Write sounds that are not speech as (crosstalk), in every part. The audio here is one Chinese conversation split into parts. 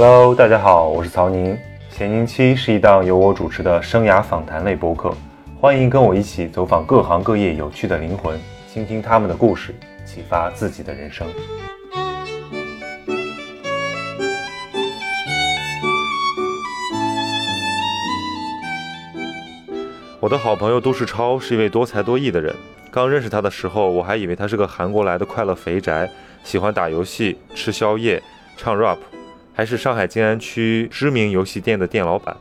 Hello，大家好，我是曹宁。闲宁期是一档由我主持的生涯访谈类播客，欢迎跟我一起走访各行各业有趣的灵魂，倾听他们的故事，启发自己的人生。我的好朋友杜世超是一位多才多艺的人。刚认识他的时候，我还以为他是个韩国来的快乐肥宅，喜欢打游戏、吃宵夜、唱 rap，还是上海静安区知名游戏店的店老板。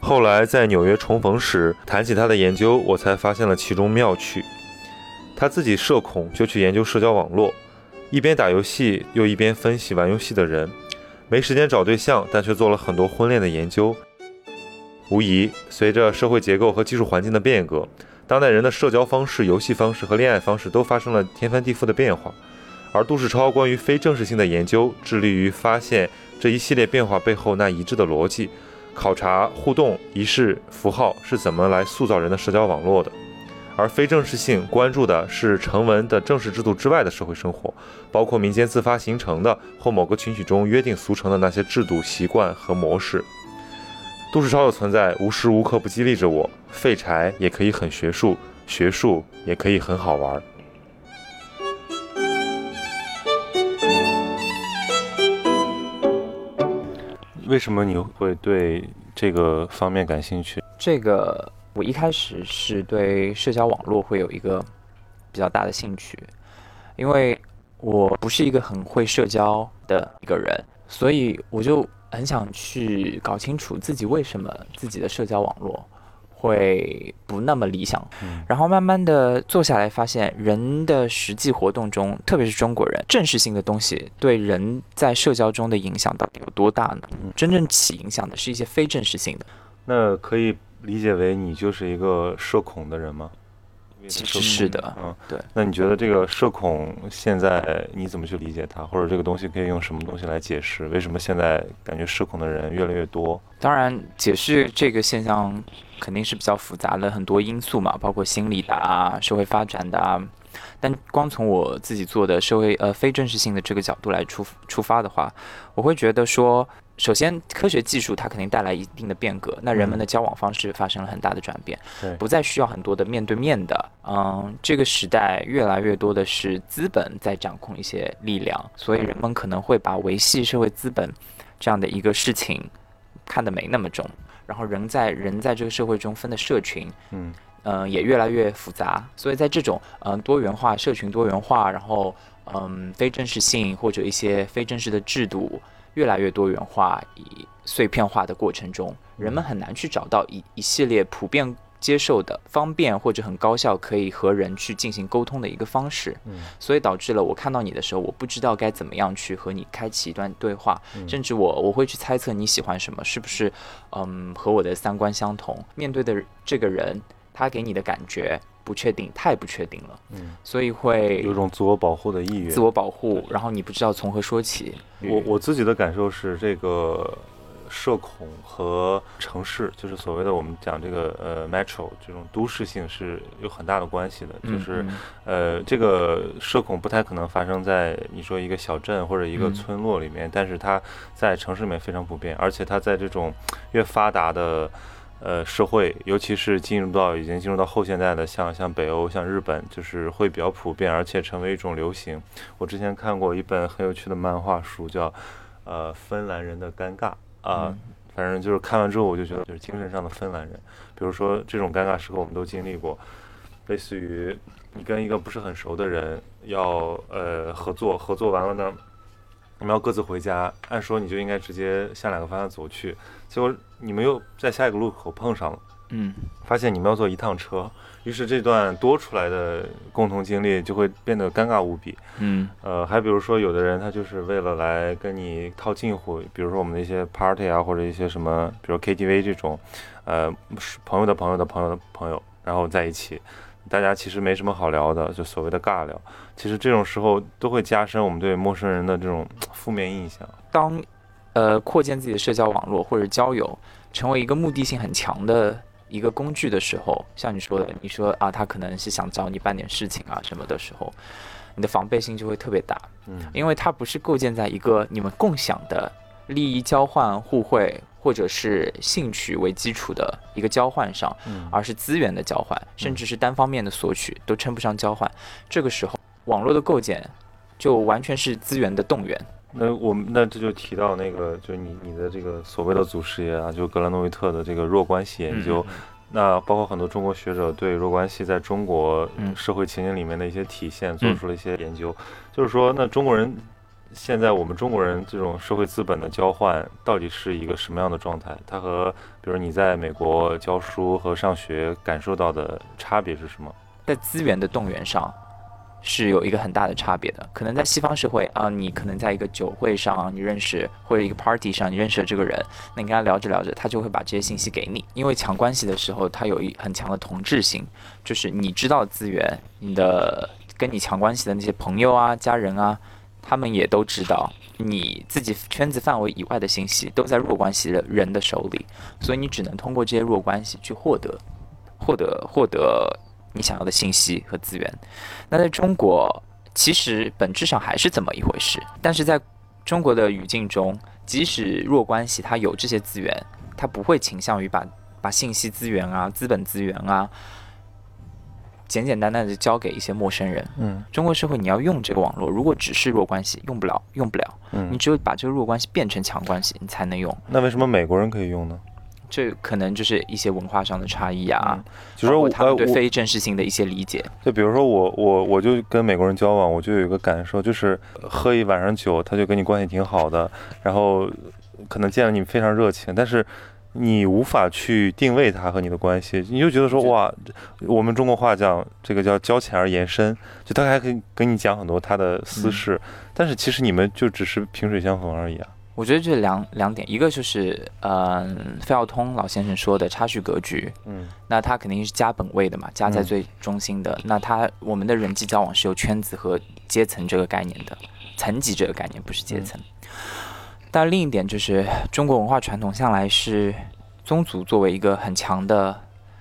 后来在纽约重逢时，谈起他的研究，我才发现了其中妙趣。他自己社恐，就去研究社交网络，一边打游戏，又一边分析玩游戏的人。没时间找对象，但却做了很多婚恋的研究。无疑，随着社会结构和技术环境的变革，当代人的社交方式、游戏方式和恋爱方式都发生了天翻地覆的变化。而杜世超关于非正式性的研究，致力于发现这一系列变化背后那一致的逻辑，考察互动、仪式、符号是怎么来塑造人的社交网络的。而非正式性关注的是成文的正式制度之外的社会生活，包括民间自发形成的或某个群体中约定俗成的那些制度、习惯和模式。杜世超的存在无时无刻不激励着我：废柴也可以很学术，学术也可以很好玩。为什么你会对这个方面感兴趣？这个我一开始是对社交网络会有一个比较大的兴趣，因为我不是一个很会社交的一个人，所以我就。很想去搞清楚自己为什么自己的社交网络会不那么理想，然后慢慢的坐下来发现，人的实际活动中，特别是中国人，正式性的东西对人在社交中的影响到底有多大呢？真正起影响的是一些非正式性的。那可以理解为你就是一个社恐的人吗？其实是的，嗯，对。那你觉得这个社恐现在你怎么去理解它，或者这个东西可以用什么东西来解释？为什么现在感觉社恐的人越来越多？当然，解释这个现象肯定是比较复杂的，很多因素嘛，包括心理的啊、社会发展的啊。但光从我自己做的社会呃非正式性的这个角度来出出发的话，我会觉得说。首先，科学技术它肯定带来一定的变革，那人们的交往方式发生了很大的转变，不再需要很多的面对面的，嗯，这个时代越来越多的是资本在掌控一些力量，所以人们可能会把维系社会资本这样的一个事情看得没那么重，然后人在人在这个社会中分的社群，嗯，呃，也越来越复杂，所以在这种嗯多元化社群多元化，然后嗯非正式性或者一些非正式的制度。越来越多元化、以碎片化的过程中，人们很难去找到一一系列普遍接受的、方便或者很高效可以和人去进行沟通的一个方式。嗯，所以导致了我看到你的时候，我不知道该怎么样去和你开启一段对话，甚至我我会去猜测你喜欢什么，是不是嗯和我的三观相同？面对的这个人，他给你的感觉。不确定，太不确定了，嗯，所以会有种自我保护的意愿，自我保护，然后你不知道从何说起。我我自己的感受是，这个社恐和城市，就是所谓的我们讲这个呃 metro 这种都市性是有很大的关系的。就是呃，这个社恐不太可能发生在你说一个小镇或者一个村落里面，但是它在城市里面非常普遍，而且它在这种越发达的。呃，社会，尤其是进入到已经进入到后现代的，像像北欧、像日本，就是会比较普遍，而且成为一种流行。我之前看过一本很有趣的漫画书，叫《呃芬兰人的尴尬》啊，反正就是看完之后，我就觉得就是精神上的芬兰人。比如说这种尴尬时刻，我们都经历过，类似于你跟一个不是很熟的人要呃合作，合作完了呢。你们要各自回家，按说你就应该直接向两个方向走去，结果你们又在下一个路口碰上了，嗯，发现你们要坐一趟车，于是这段多出来的共同经历就会变得尴尬无比，嗯，呃，还比如说有的人他就是为了来跟你套近乎，比如说我们的一些 party 啊，或者一些什么，比如 KTV 这种，呃，朋友的朋友的朋友的朋友，然后在一起。大家其实没什么好聊的，就所谓的尬聊。其实这种时候都会加深我们对陌生人的这种负面印象。当，呃，扩建自己的社交网络或者交友成为一个目的性很强的一个工具的时候，像你说的，你说啊，他可能是想找你办点事情啊什么的时候，你的防备心就会特别大。嗯，因为它不是构建在一个你们共享的。利益交换、互惠，或者是兴趣为基础的一个交换上，嗯而是资源的交换，甚至是单方面的索取，都称不上交换。这个时候，网络的构建就完全是资源的动员。那我们那这就提到那个，就是你你的这个所谓的祖师爷啊，就格兰诺维特的这个弱关系研究。那包括很多中国学者对弱关系在中国社会情景里面的一些体现，做出了一些研究。就是说，那中国人现在我们中国人这种社会资本的交换，到底是一个什么样的状态？它和比如你在美国教书和上学感受到的差别是什么？在资源的动员上。是有一个很大的差别的，可能在西方社会啊，你可能在一个酒会上，你认识或者一个 party 上，你认识了这个人，那你跟他聊着聊着，他就会把这些信息给你。因为强关系的时候，他有一很强的同质性，就是你知道资源，你的跟你强关系的那些朋友啊、家人啊，他们也都知道你自己圈子范围以外的信息都在弱关系的人的手里，所以你只能通过这些弱关系去获得、获得、获得。你想要的信息和资源，那在中国其实本质上还是这么一回事。但是在中国的语境中，即使弱关系它有这些资源，它不会倾向于把把信息资源啊、资本资源啊，简简单单的交给一些陌生人。嗯，中国社会你要用这个网络，如果只是弱关系，用不了，用不了。嗯，你只有把这个弱关系变成强关系，你才能用。那为什么美国人可以用呢？这可能就是一些文化上的差异啊，就是我他们对非正式性的一些理解。就比如说我我我就跟美国人交往，我就有一个感受，就是喝一晚上酒，他就跟你关系挺好的，然后可能见了你非常热情，但是你无法去定位他和你的关系，你就觉得说哇，我们中国话讲这个叫交浅而言深，就他还可以跟你讲很多他的私事，但是其实你们就只是萍水相逢而已啊。我觉得这两两点，一个就是，嗯，费孝通老先生说的差序格局，嗯，那他肯定是家本位的嘛，家在最中心的，那他我们的人际交往是有圈子和阶层这个概念的，层级这个概念不是阶层。但另一点就是，中国文化传统向来是宗族作为一个很强的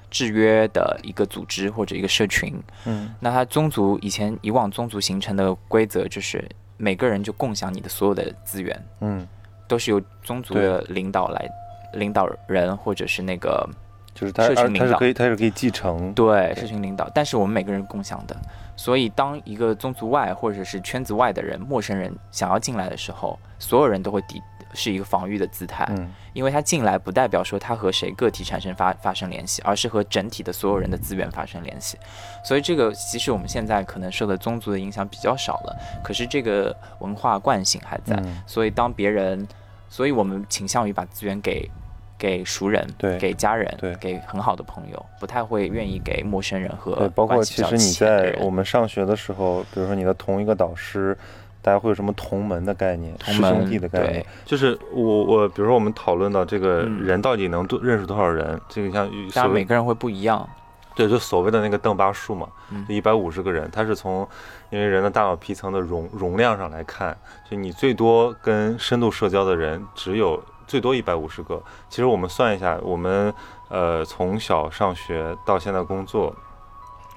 制约的一个组织或者一个社群，嗯，那他宗族以前以往宗族形成的规则就是每个人就共享你的所有的资源，嗯。都是由宗族的领导来领导人，或者是那个就是社群领导，他是可以他是可以继承。对社群领导，但是我们每个人共享的，所以当一个宗族外或者是圈子外的人、陌生人想要进来的时候，所有人都会抵。是一个防御的姿态，嗯，因为他进来不代表说他和谁个体产生发发生联系，而是和整体的所有人的资源发生联系，所以这个其实我们现在可能受的宗族的影响比较少了，可是这个文化惯性还在，所以当别人。所以我们倾向于把资源给给熟人，对，给家人，对，给很好的朋友，不太会愿意给陌生人和对，包括其实你在我们上学的时候，比如说你的同一个导师，大家会有什么同门的概念，师兄弟的概念，就是我我比如说我们讨论到这个人到底能多认识多少人，这个像大家每个人会不一样。对，就所谓的那个邓巴数嘛，就一百五十个人，他是从因为人的大脑皮层的容容量上来看，就你最多跟深度社交的人只有最多一百五十个。其实我们算一下，我们呃从小上学到现在工作，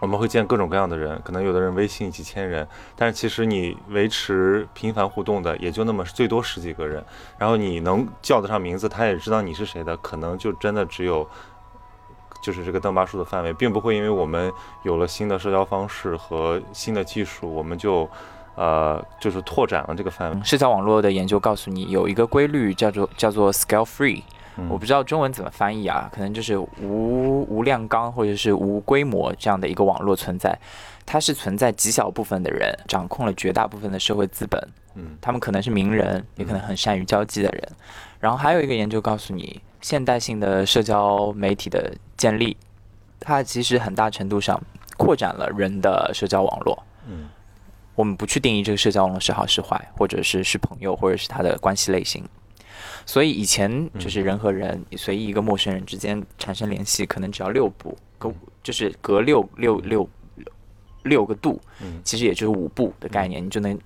我们会见各种各样的人，可能有的人微信几千人，但是其实你维持频繁互动的也就那么最多十几个人，然后你能叫得上名字，他也知道你是谁的，可能就真的只有。就是这个邓巴数的范围，并不会因为我们有了新的社交方式和新的技术，我们就，呃，就是拓展了这个范围。社交网络的研究告诉你，有一个规律叫做叫做 scale free，我不知道中文怎么翻译啊，可能就是无无量纲或者是无规模这样的一个网络存在，它是存在极小部分的人掌控了绝大部分的社会资本，嗯，他们可能是名人，也可能很善于交际的人。然后还有一个研究告诉你。现代性的社交媒体的建立，它其实很大程度上扩展了人的社交网络。嗯，我们不去定义这个社交网络是好是坏，或者是是朋友，或者是他的关系类型。所以以前就是人和人随意一个陌生人之间产生联系，可能只要六步，隔就是隔六六六六个度，其实也就是五步的概念，你就能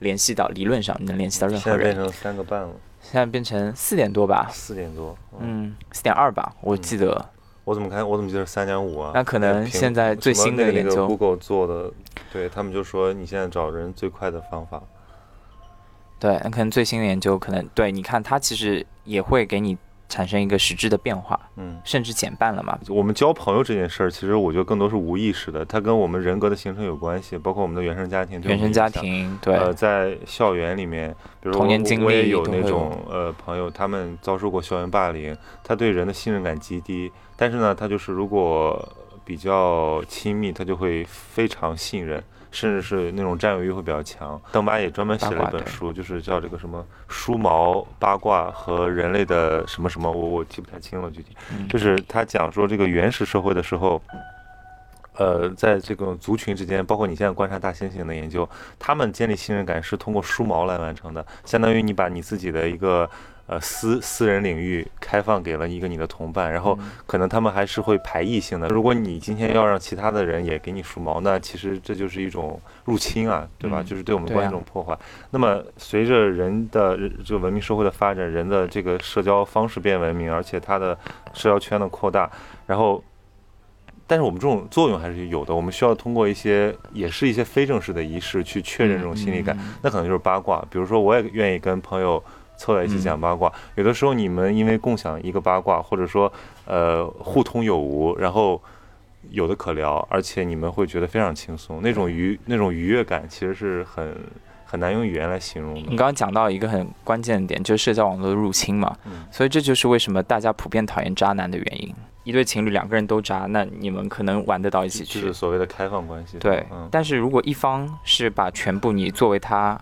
联系到理论上你能联系到任何人。现在变成三个半了。现在变成四点多吧，四点多，嗯，四点二吧，我记得。我怎么看？我怎么记得三点五啊？那可能现在最新的研究，Google 做的，对他们就说你现在找人最快的方法。对，那可能最新的研究可能对，你看它其实也会给你。产生一个实质的变化，嗯，甚至减半了嘛？我们交朋友这件事儿，其实我觉得更多是无意识的，它跟我们人格的形成有关系，包括我们的原生家庭。原生家庭，对。呃，在校园里面，比如童年经历有那种呃朋友，他们遭受过校园霸凌，他对人的信任感极低，但是呢，他就是如果比较亲密，他就会非常信任。甚至是那种占有欲会比较强。邓巴也专门写了一本书，就是叫这个什么“梳毛八卦和人类的什么什么”，我我记不太清了具体。就是他讲说这个原始社会的时候，呃，在这个族群之间，包括你现在观察大猩猩的研究，他们建立信任感是通过梳毛来完成的，相当于你把你自己的一个。呃，私私人领域开放给了一个你的同伴，然后可能他们还是会排异性的。如果你今天要让其他的人也给你梳毛，那其实这就是一种入侵啊，对吧？就是对我们关系一种破坏。那么随着人的这个文明社会的发展，人的这个社交方式变文明，而且他的社交圈的扩大，然后，但是我们这种作用还是有的。我们需要通过一些，也是一些非正式的仪式去确认这种心理感。那可能就是八卦，比如说我也愿意跟朋友。凑在一起讲八卦，有的时候你们因为共享一个八卦，或者说呃互通有无，然后有的可聊，而且你们会觉得非常轻松，那种愉那种愉悦感其实是很很难用语言来形容的。你刚刚讲到一个很关键的点，就是社交网络的入侵嘛，所以这就是为什么大家普遍讨厌渣男的原因。一对情侣两个人都渣，那你们可能玩得到一起去，就是所谓的开放关系。对，但是如果一方是把全部你作为他。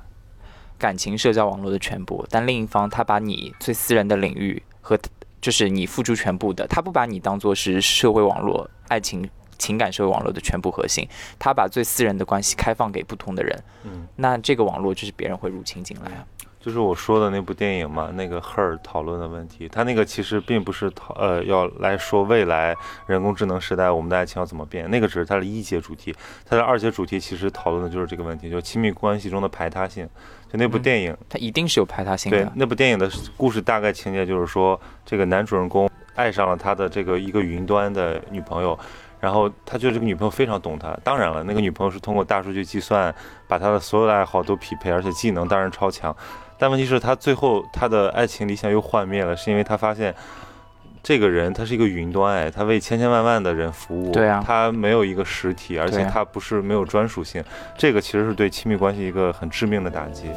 感情社交网络的全部，但另一方他把你最私人的领域和就是你付出全部的，他不把你当做是社会网络、爱情情感社会网络的全部核心，他把最私人的关系开放给不同的人，嗯，那这个网络就是别人会入侵进来啊。就是我说的那部电影嘛，那个 Her 讨论的问题，他那个其实并不是讨呃要来说未来人工智能时代我们的爱情要怎么变，那个只是它的一节主题，它的二节主题其实讨论的就是这个问题，就亲密关系中的排他性。就那部电影，它一定是有排他性的。对，那部电影的故事大概情节就是说，这个男主人公爱上了他的这个一个云端的女朋友，然后他觉得这个女朋友非常懂他。当然了，那个女朋友是通过大数据计算，把他的所有的爱好都匹配，而且技能当然超强。但问题是，他最后他的爱情理想又幻灭了，是因为他发现。这个人他是一个云端，哎，他为千千万万的人服务，对啊，他没有一个实体，而且他不是没有专属性，这个其实是对亲密关系一个很致命的打击。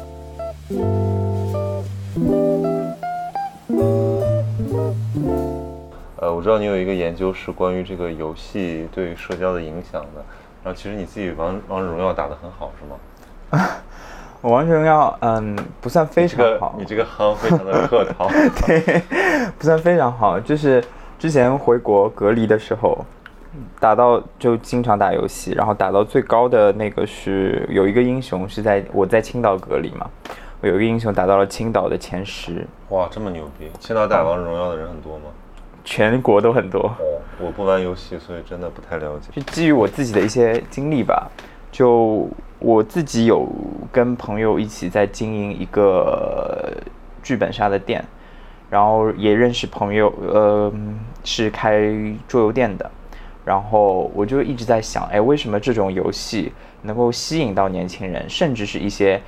呃，我知道你有一个研究是关于这个游戏对社交的影响的，然后其实你自己王王者荣耀打得很好，是吗？(laughs) 我王者荣耀，嗯，不算非常好。你这个夯非常的客套。(laughs) 对，不算非常好。就是之前回国隔离的时候，打到就经常打游戏，然后打到最高的那个是有一个英雄是在我在青岛隔离嘛，我有一个英雄打到了青岛的前十。哇，这么牛逼！青岛打王者荣耀的人很多吗？全国都很多。哦，我不玩游戏，所以真的不太了解。就基于我自己的一些经历吧，就。我自己有跟朋友一起在经营一个剧本杀的店，然后也认识朋友，呃，是开桌游店的，然后我就一直在想，哎，为什么这种游戏能够吸引到年轻人，甚至是一些，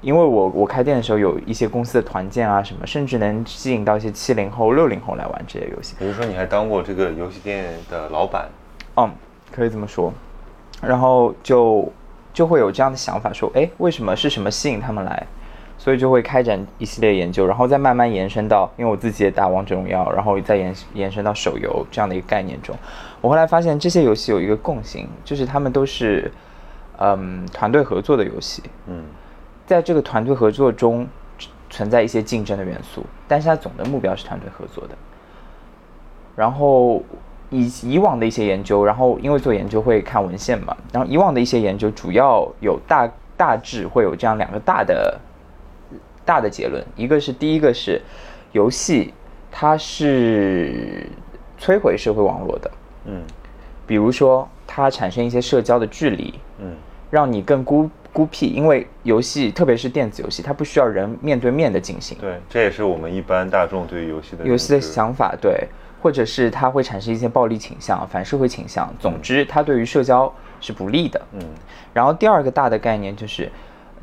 因为我我开店的时候有一些公司的团建啊什么，甚至能吸引到一些七零后、六零后来玩这些游戏。比如说，你还当过这个游戏店的老板？嗯，可以这么说。然后就。就会有这样的想法，说，哎，为什么是什么吸引他们来？所以就会开展一系列研究，然后再慢慢延伸到，因为我自己也打王者荣耀，然后再延延伸到手游这样的一个概念中。我后来发现这些游戏有一个共性，就是他们都是，嗯，团队合作的游戏。嗯，在这个团队合作中存在一些竞争的元素，但是它总的目标是团队合作的。然后。以以往的一些研究，然后因为做研究会看文献嘛，然后以往的一些研究主要有大大致会有这样两个大的大的结论，一个是第一个是游戏它是摧毁社会网络的，嗯，比如说它产生一些社交的距离，嗯，让你更孤孤僻，因为游戏特别是电子游戏，它不需要人面对面的进行，对，这也是我们一般大众对于游戏的游戏的想法，对。或者是它会产生一些暴力倾向、反社会倾向。总之，它对于社交是不利的。嗯。然后第二个大的概念就是，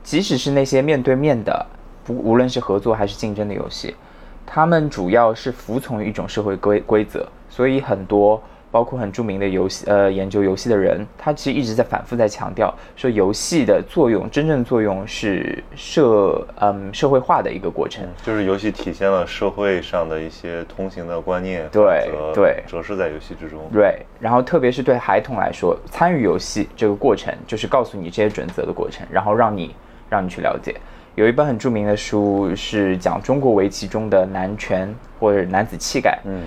即使是那些面对面的，不无论是合作还是竞争的游戏，他们主要是服从于一种社会规规则，所以很多。包括很著名的游戏，呃，研究游戏的人，他其实一直在反复在强调，说游戏的作用，真正作用是社，嗯，社会化的一个过程，就是游戏体现了社会上的一些通行的观念，对对，折射在游戏之中，对。然后特别是对孩童来说，参与游戏这个过程，就是告诉你这些准则的过程，然后让你让你去了解。有一本很著名的书是讲中国围棋中的男权或者男子气概，嗯。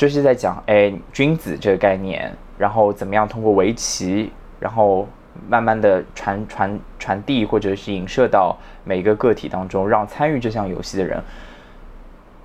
就是在讲，哎，君子这个概念，然后怎么样通过围棋，然后慢慢的传传传递，或者是影射到每一个个体当中，让参与这项游戏的人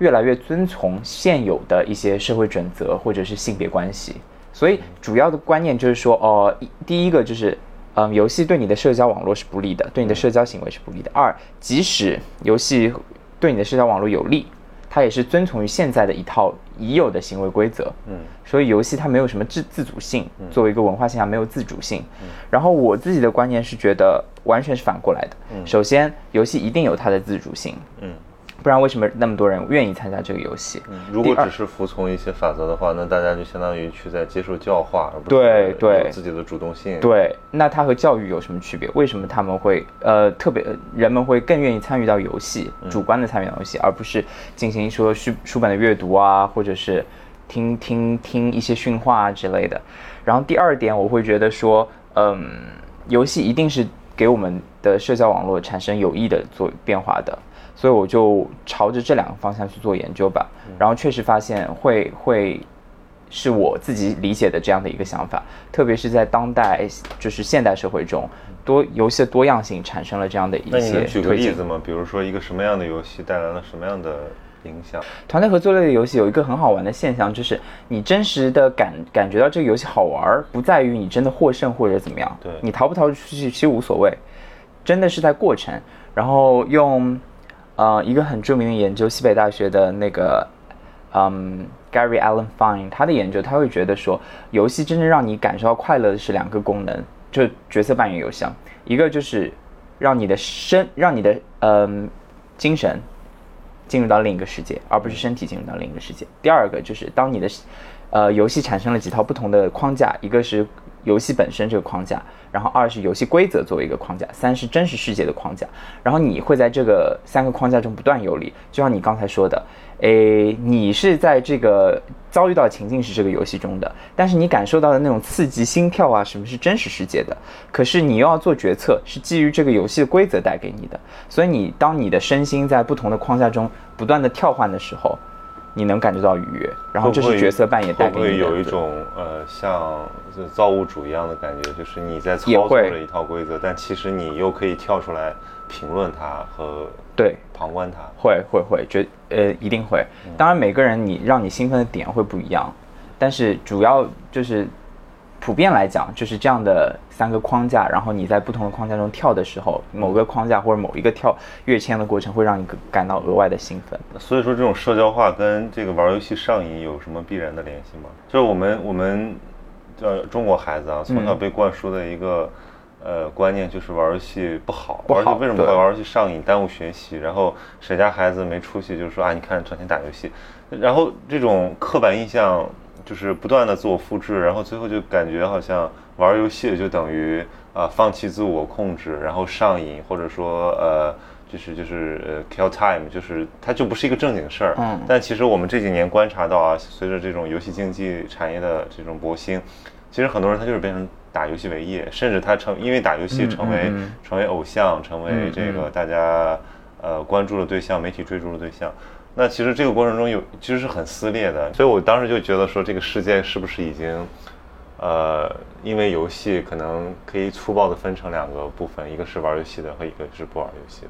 越来越遵从现有的一些社会准则或者是性别关系。所以主要的观念就是说，哦，第一个就是，嗯，游戏对你的社交网络是不利的，对你的社交行为是不利的。二，即使游戏对你的社交网络有利。它也是遵从于现在的一套已有的行为规则，嗯，所以游戏它没有什么自自主性，作为一个文化现象没有自主性。然后我自己的观念是觉得完全是反过来的，首先游戏一定有它的自主性，嗯。不然为什么那么多人愿意参加这个游戏？如果只是服从一些法则的话，那大家就相当于去在接受教化，而不是对自己的主动性。对，那它和教育有什么区别？为什么他们会呃特别人们会更愿意参与到游戏，主观的参与到游戏，而不是进行说书书本的阅读啊，或者是听听听一些训话啊之类的。然后第二点，我会觉得说，嗯，游戏一定是给我们的社交网络产生有益的做变化的。所以我就朝着这两个方向去做研究吧，然后确实发现会会是我自己理解的这样的一个想法，特别是在当代就是现代社会中，多游戏的多样性产生了这样的一些。举个例子吗？比如说一个什么样的游戏带来了什么样的影响？团队合作类的游戏有一个很好玩的现象，就是你真实的感感觉到这个游戏好玩，不在于你真的获胜或者怎么样，对你逃不逃出去其实无所谓，真的是在过程，然后用。呃，一个很著名的研究，西北大学的那个，嗯，Gary Allen Fine，他的研究，他会觉得说，游戏真正让你感受到快乐的是两个功能，就角色扮演游戏，一个就是让你的身，让你的嗯精神进入到另一个世界，而不是身体进入到另一个世界。第二个就是当你的呃游戏产生了几套不同的框架，一个是。游戏本身这个框架，然后二是游戏规则作为一个框架，三是真实世界的框架，然后你会在这个三个框架中不断游离。就像你刚才说的，诶，你是在这个遭遇到情境是这个游戏中的，但是你感受到的那种刺激、心跳啊，什么是真实世界的？可是你又要做决策，是基于这个游戏的规则带给你的。所以你当你的身心在不同的框架中不断的跳换的时候。你能感觉到愉悦，然后这是角色扮演带给你的。会有一种呃，像造物主一样的感觉，就是你在操作着一套规则，但其实你又可以跳出来评论它和对旁观它。会会会，觉呃一定会。当然每个人你让你兴奋的点会不一样，但是主要就是普遍来讲就是这样的。三个框架，然后你在不同的框架中跳的时候，某个框架或者某一个跳跃迁的过程会让你感到额外的兴奋。所以说，这种社交化跟这个玩游戏上瘾有什么必然的联系吗？就是我们我们叫中国孩子啊，从小被灌输的一个呃观念就是玩游戏不好，不好为什么会玩游戏上瘾，耽误学习？然后谁家孩子没出息，就是说啊，你看整天打游戏，然后这种刻板印象就是不断的自我复制，然后最后就感觉好像。玩游戏就等于啊放弃自我控制，然后上瘾，或者说呃就是就是呃 kill time，就是它就不是一个正经事儿。嗯。但其实我们这几年观察到啊，随着这种游戏经济产业的这种勃兴，其实很多人他就是变成打游戏为业，甚至他成因为打游戏成为成为偶像，成为这个大家呃关注的对象，媒体追逐的对象。那其实这个过程中有其实是很撕裂的，所以我当时就觉得说这个世界是不是已经。呃，因为游戏可能可以粗暴的分成两个部分，一个是玩游戏的和一个是不玩游戏的。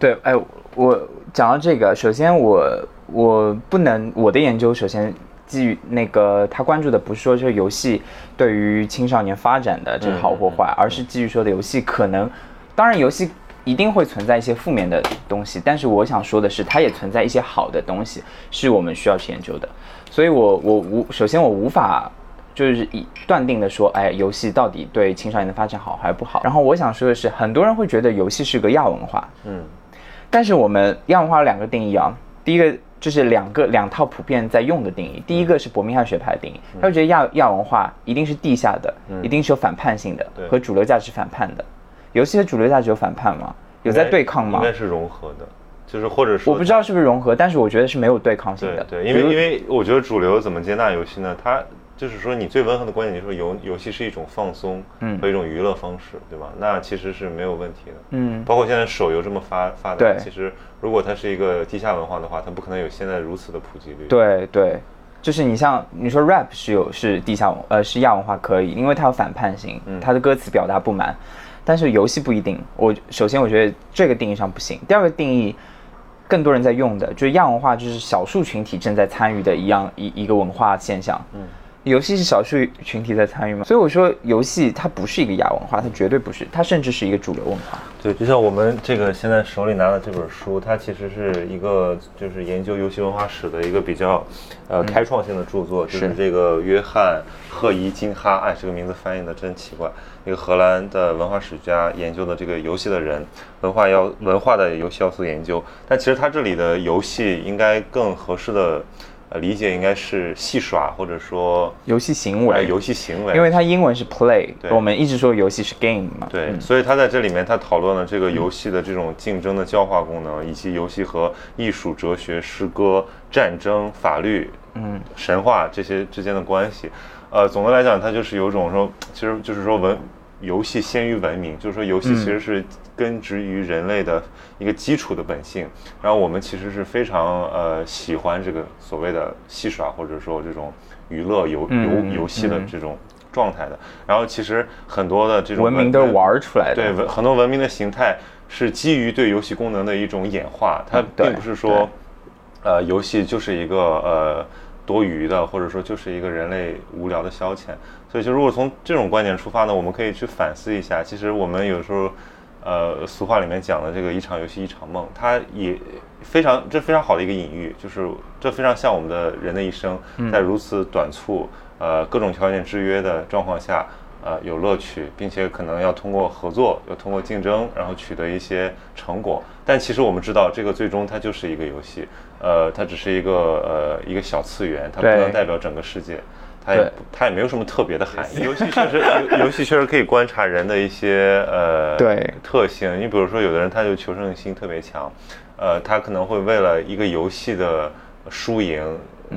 对，哎，我讲到这个，首先我我不能我的研究首先基于那个他关注的不是说这个游戏对于青少年发展的这个好或坏，而是基于说的游戏可能，当然游戏一定会存在一些负面的东西，但是我想说的是，它也存在一些好的东西，是我们需要去研究的。所以我我无首先我无法。就是以断定的说，哎，游戏到底对青少年的发展好还是不好？然后我想说的是，很多人会觉得游戏是个亚文化，嗯，但是我们亚文化有两个定义啊，第一个就是两个两套普遍在用的定义，第一个是伯明翰学派的定义，他会觉得亚亚文化一定是地下的，一定是有反叛性的对，和主流价值反叛的。游戏的主流价值有反叛吗？有在对抗吗应？该是融合的，就是或者说我不知道是不是融合，但是我觉得是没有对抗性的。对对，因为因为我觉得主流怎么接纳游戏呢？它就是说你最温和的观点就是说游游戏是一种放松嗯和一种娱乐方式，对吧？那其实是没有问题的。嗯，包括现在手游这么发发达，其实如果它是一个地下文化的话，它不可能有现在如此的普及率。对对，就是你像你说 rap 是有是地下文呃是亚文化可以，因为它有反叛性，嗯它的歌词表达不满，但是游戏不一定。我首先我觉得这个定义上不行，第二个定义。更多人在用的就是亚文化，就是少数群体正在参与的一样一一个文化现象。嗯，游戏是少数群体在参与吗？所以我说游戏它不是一个亚文化，它绝对不是，它甚至是一个主流文化。对，就像我们这个现在手里拿的这本书，它其实是一个就是研究游戏文化史的一个比较呃开创性的著作，就是是这个约翰赫伊金哈，哎，这个名字翻译的真奇怪，一个荷兰的文化史家研究的这个游戏的人文化要文化的游戏要素研究，但其实他这里的游戏应该更合适的呃理解应该是戏耍或者说游戏行为，哎游戏行为，因为它英文是 play，对我们一直说游戏是 game 嘛。对，嗯所以他在这里面他讨论了这个游戏的这种竞争的教化功能，以及游戏和艺术、哲学、诗歌、战争、法律、嗯神话这些之间的关系。呃，总的来讲，它就是有种说，其实就是说文游戏先于文明，就是说游戏嗯其实是根植于人类的一个基础的本性。然后我们其实是非常呃喜欢这个所谓的戏耍或者说这种娱乐游嗯游游戏的嗯这种状态的。然后其实很多的这种文明都是玩儿出来的。对文很多文明的形态是基于对游戏功能的一种演化，它并不是说，呃，游戏就是一个呃多余的，或者说就是一个人类无聊的消遣。所以，就如果从这种观点出发呢，我们可以去反思一下，其实我们有时候。呃，俗话里面讲的这个一场游戏一场梦，它也非常这非常好的一个隐喻，就是这非常像我们的人的一生，在如此短促、呃各种条件制约的状况下，呃有乐趣，并且可能要通过合作，要通过竞争，然后取得一些成果。但其实我们知道，这个最终它就是一个游戏，呃，它只是一个呃一个小次元，它不能代表整个世界。它也它也没有什么特别的含义。游戏确实，游游戏确实可以观察人的一些呃对特性。你比如说，有的人他就求胜心特别强，呃，他可能会为了一个游戏的输赢，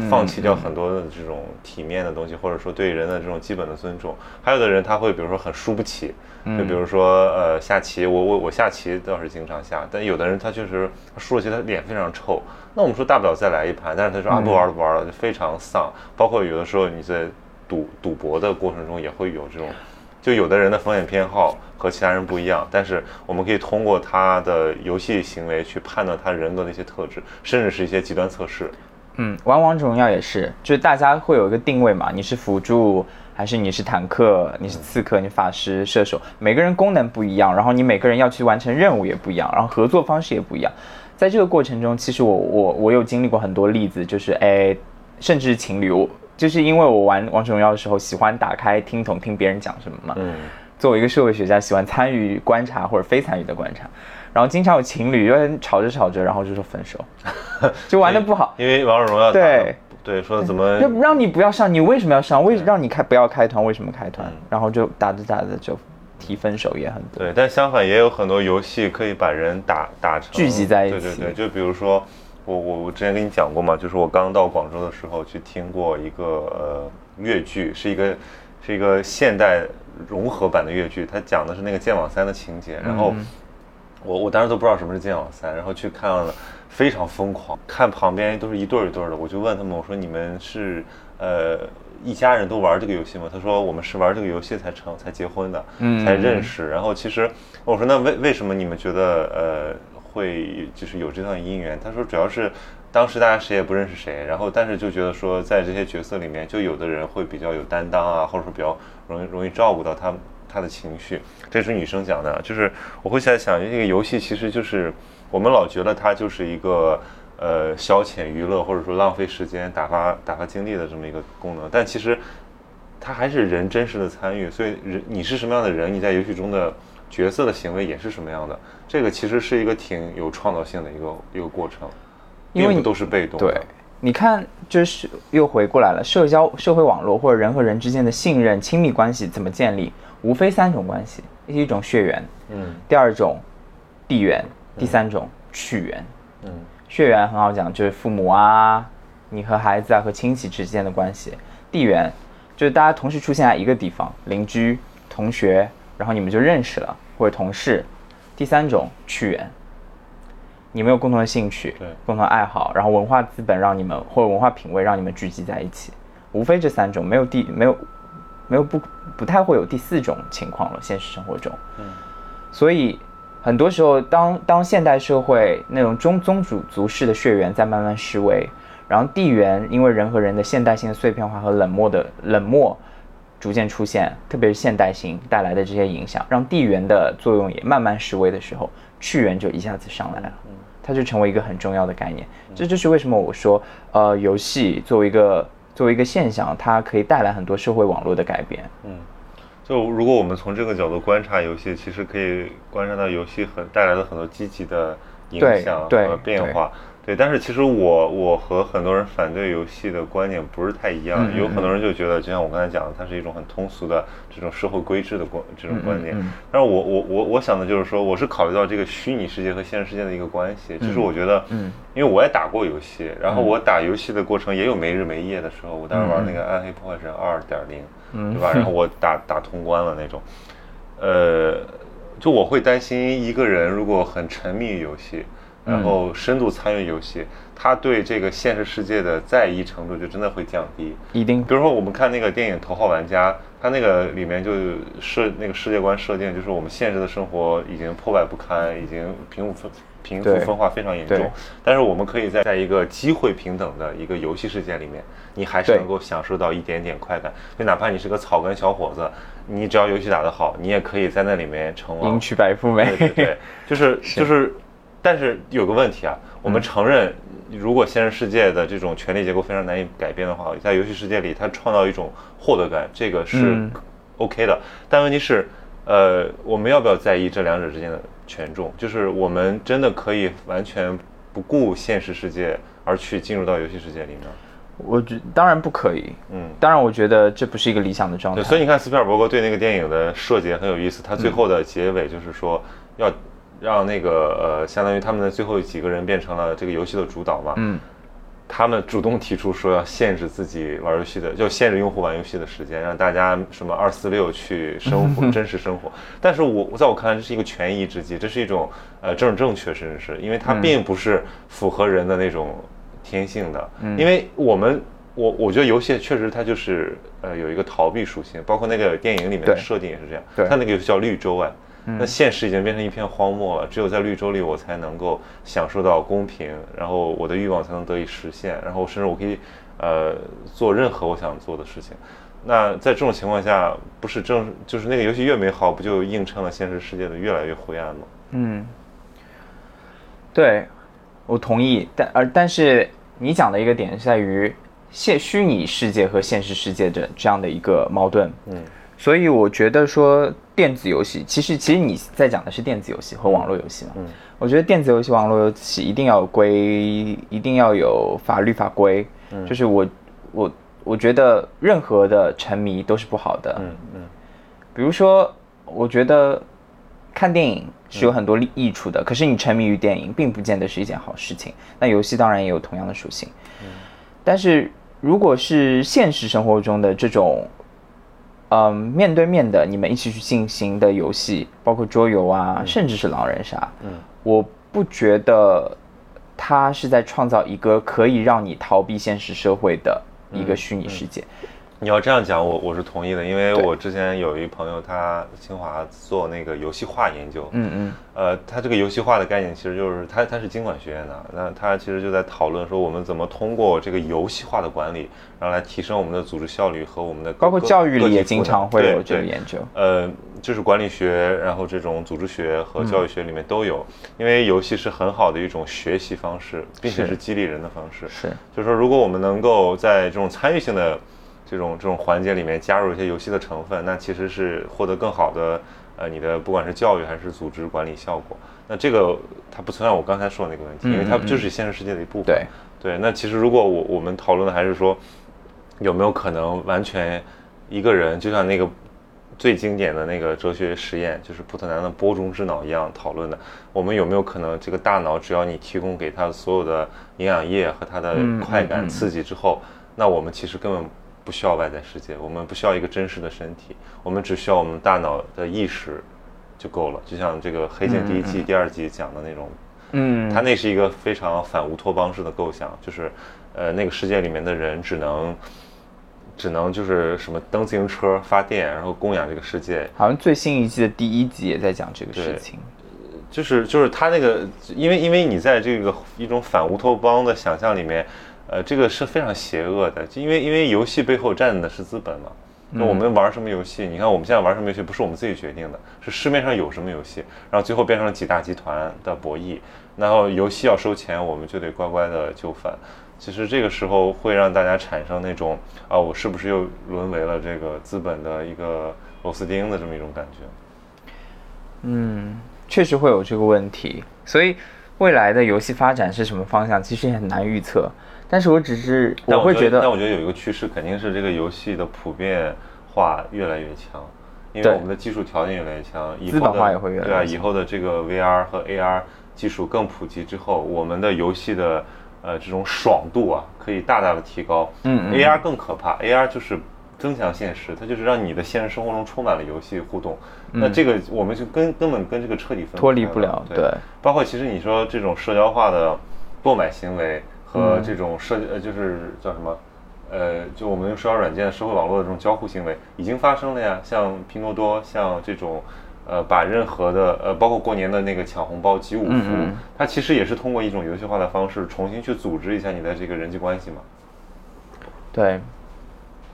放弃掉很多的这种体面的东西，或者说对人的这种基本的尊重。还有的人他会比如说很输不起，就比如说呃下棋，我我我下棋倒是经常下，但有的人他确实输了棋，他脸非常臭。那我们说大不了再来一盘，但是他说啊不玩了不玩了，就非常丧。包括有的时候你在赌赌博的过程中也会有这种。就有的人的风险偏好和其他人不一样，但是我们可以通过他的游戏行为去判断他人格的一些特质，甚至是一些极端测试。嗯，玩王者荣耀也是，就是大家会有一个定位嘛，你是辅助还是你是坦克，你是刺客，你法师、射手，每个人功能不一样，然后你每个人要去完成任务也不一样，然后合作方式也不一样。在这个过程中，其实我我我有经历过很多例子，就是哎，甚至情侣，就是因为我玩王者荣耀的时候喜欢打开听筒听别人讲什么嘛，嗯，作为一个社会学家，喜欢参与观察或者非参与的观察，然后经常有情侣因为吵着吵着，然后就说分手，(laughs) 就玩的不好。因为王者荣耀对对说怎么就让你不要上，你为什么要上？为让你开不要开团？为什么开团？然后就打着打着就提分手也很多。对，但相反也有很多游戏可以把人打打成聚集在一起对对对，就比如说我我我之前跟你讲过嘛，就是我刚到广州的时候去听过一个呃越剧，是一个是一个现代融合版的越剧，它讲的是那个剑网三的情节，然后。我我当时都不知道什么是剑网三，然后去看了，非常疯狂，看旁边都是一对儿一对儿的，我就问他们，我说你们是呃一家人都玩这个游戏吗？他说我们是玩这个游戏才成才结婚的，嗯才认识。然后其实我说那为为什么你们觉得呃会就是有这段姻缘？他说主要是当时大家谁也不认识谁，然后但是就觉得说在这些角色里面，就有的人会比较有担当啊，或者说比较容易容易照顾到他他的情绪。这是女生讲的，就是我会在想，这个游戏其实就是我们老觉得它就是一个呃消遣娱乐或者说浪费时间、打发打发精力的这么一个功能，但其实。它还是人真实的参与，所以人你是什么样的人，你在游戏中的角色的行为也是什么样的。这个其实是一个挺有创造性的一个一个过程，因为都是被动的。对，你看，就是又回过来了，社交社会网络或者人和人之间的信任亲密关系怎么建立？无非三种关系：一种血缘，嗯，第二种地缘，第三种趣缘。嗯，血缘很好讲，就是父母啊，你和孩子啊，和亲戚之间的关系；地缘就是大家同时出现在一个地方，邻居、同学，然后你们就认识了，或者同事；第三种趣缘，你们有共同的兴趣，对，共同爱好，然后文化资本让你们或者文化品味让你们聚集在一起，无非这三种，没有第没有没有不不太会有第四种情况了。现实生活中，嗯，所以很多时候，当当现代社会那种宗宗主族式的血缘在慢慢式微，然后地缘因为人和人的现代性的碎片化和冷漠的冷漠逐渐出现，特别是现代型带来的这些影响，让地缘的作用也慢慢式微的时候，去缘就一下子上来了。它就成为一个很重要的概念。这就是为什么我说，呃，游戏作为一个作为一个现象，它可以带来很多社会网络的改变。嗯，就如果我们从这个角度观察游戏，其实可以观察到游戏很带来了很多积极的影响和变化。对，但是其实我我和很多人反对游戏的观点不是太一样，有很多人就觉得，就像我刚才讲的，它是一种很通俗的这种社会规制的观这种观点。但是我我我我想的就是说，我是考虑到这个虚拟世界和现实世界的一个关系。就是我觉得，嗯，因为我也打过游戏，然后我打游戏的过程也有没日没夜的时候。我当时玩那个《暗黑破坏神二点零》，对吧？然后我 (laughs) 打打通关了那种。呃，就我会担心一个人如果很沉迷于游戏。然后深度参与游戏，他对这个现实世界的在意程度就真的会降低。一定。比如说我们看那个电影《头号玩家》，它那个里面就设那个世界观设定，就是我们现实的生活已经破败不堪，已经贫富分贫富分化非常严重。但是我们可以在在一个机会平等的一个游戏世界里面，你还是能够享受到一点点快感。就哪怕你是个草根小伙子，你只要游戏打得好，你也可以在那里面成王，迎娶白富美。对对，就是 (laughs) 就是。但是有个问题啊，我们承认，如果现实世界的这种权力结构非常难以改变的话，在游戏世界里，它创造一种获得感，这个是 OK 的。但问题是，呃，我们要不要在意这两者之间的权重？就是我们真的可以完全不顾现实世界而去进入到游戏世界里面？我觉当然不可以。嗯，当然，我觉得这不是一个理想的状态。所以你看，斯皮尔伯格对那个电影的设计很有意思，他最后的结尾就是说要。让那个呃，相当于他们的最后几个人变成了这个游戏的主导嘛。嗯。他们主动提出说要限制自己玩游戏的，就限制用户玩游戏的时间，让大家什么二四六去生活，(laughs) 真实生活。但是我在我看来，这是一个权宜之计，这是一种呃政治正确，甚至是因为它并不是符合人的那种天性的。嗯。因为我们，我我觉得游戏确实它就是呃有一个逃避属性，包括那个电影里面的设定也是这样。对。它那个游戏叫绿洲啊。那现实已经变成一片荒漠了，只有在绿洲里，我才能够享受到公平，然后我的欲望才能得以实现，然后甚至我可以，呃，做任何我想做的事情。那在这种情况下，不是正就是那个游戏越美好，不就映衬了现实世界的越来越灰暗吗？嗯，对，我同意。但而但是你讲的一个点是在于现虚拟世界和现实世界的这样的一个矛盾。嗯。所以我觉得说电子游戏，其实其实你在讲的是电子游戏和网络游戏嘛。嗯，我觉得电子游戏、网络游戏一定要有规，一定要有法律法规。嗯，就是我我我觉得任何的沉迷都是不好的。嗯嗯，比如说，我觉得看电影是有很多利益处的，可是你沉迷于电影，并不见得是一件好事情。那游戏当然也有同样的属性。嗯，但是如果是现实生活中的这种。嗯，面对面的，你们一起去进行的游戏，包括桌游啊，甚至是狼人杀，嗯，我不觉得它是在创造一个可以让你逃避现实社会的一个虚拟世界。你要这样讲，我我是同意的，因为我之前有一朋友，他清华做那个游戏化研究，嗯嗯，呃，他这个游戏化的概念其实就是他他是经管学院的，那他其实就在讨论说，我们怎么通过这个游戏化的管理，然后来提升我们的组织效率和我们的包括教育里也经常会有这个研究，呃，就是管理学，然后这种组织学和教育学里面都有，因为游戏是很好的一种学习方式，并且是激励人的方式，是，就是说如果我们能够在这种参与性的。这种这种环节里面加入一些游戏的成分，那其实是获得更好的呃你的不管是教育还是组织管理效果。那这个它不存在我刚才说的那个问题，因为它就是现实世界的一部分。对对，那其实如果我我们讨论的还是说有没有可能完全一个人就像那个。最经典的那个哲学实验，就是普特南的波中之脑一样讨论的。我们有没有可能，这个大脑只要你提供给它所有的营养液和它的快感刺激之后，那我们其实根本不需要外在世界，我们不需要一个真实的身体，我们只需要我们大脑的意识就够了。就像这个《黑镜》第一季、第二季讲的那种，嗯，它那是一个非常反乌托邦式的构想，就是呃，那个世界里面的人只能。只能就是什么蹬自行车发电，然后供养这个世界。好像最新一季的第一集也在讲这个事情。就是就是他那个，因为因为你在这个一种反乌托邦的想象里面，呃，这个是非常邪恶的。因为因为游戏背后站的是资本嘛。那我们玩什么游戏？你看我们现在玩什么游戏，不是我们自己决定的，是市面上有什么游戏，然后最后变成了几大集团的博弈。然后游戏要收钱，我们就得乖乖的就范。其实这个时候会让大家产生那种啊，我是不是又沦为了这个资本的一个螺丝钉的这么一种感觉？嗯，确实会有这个问题。所以未来的游戏发展是什么方向，其实也很难预测。但是我只是我会觉得，但我觉得有一个趋势，肯定是这个游戏的普遍化越来越强，因为我们的技术条件越来越强，资本化也会越来对啊，以后的这个 VR 和 AR 技术更普及之后，我们的游戏的。呃，这种爽度啊，可以大大的提高。嗯，AR 更可怕，AR 就是增强现实，它就是让你的现实生活中充满了游戏互动。那这个我们就根根本跟这个彻底分脱离不了。对，包括其实你说这种社交化的购买行为和这种社呃就是叫什么呃，就我们用社交软件、社会网络的这种交互行为已经发生了呀，像拼多多，像这种。呃，把任何的呃，包括过年的那个抢红包、集五福，它其实也是通过一种游戏化的方式重新去组织一下你的这个人际关系嘛。对，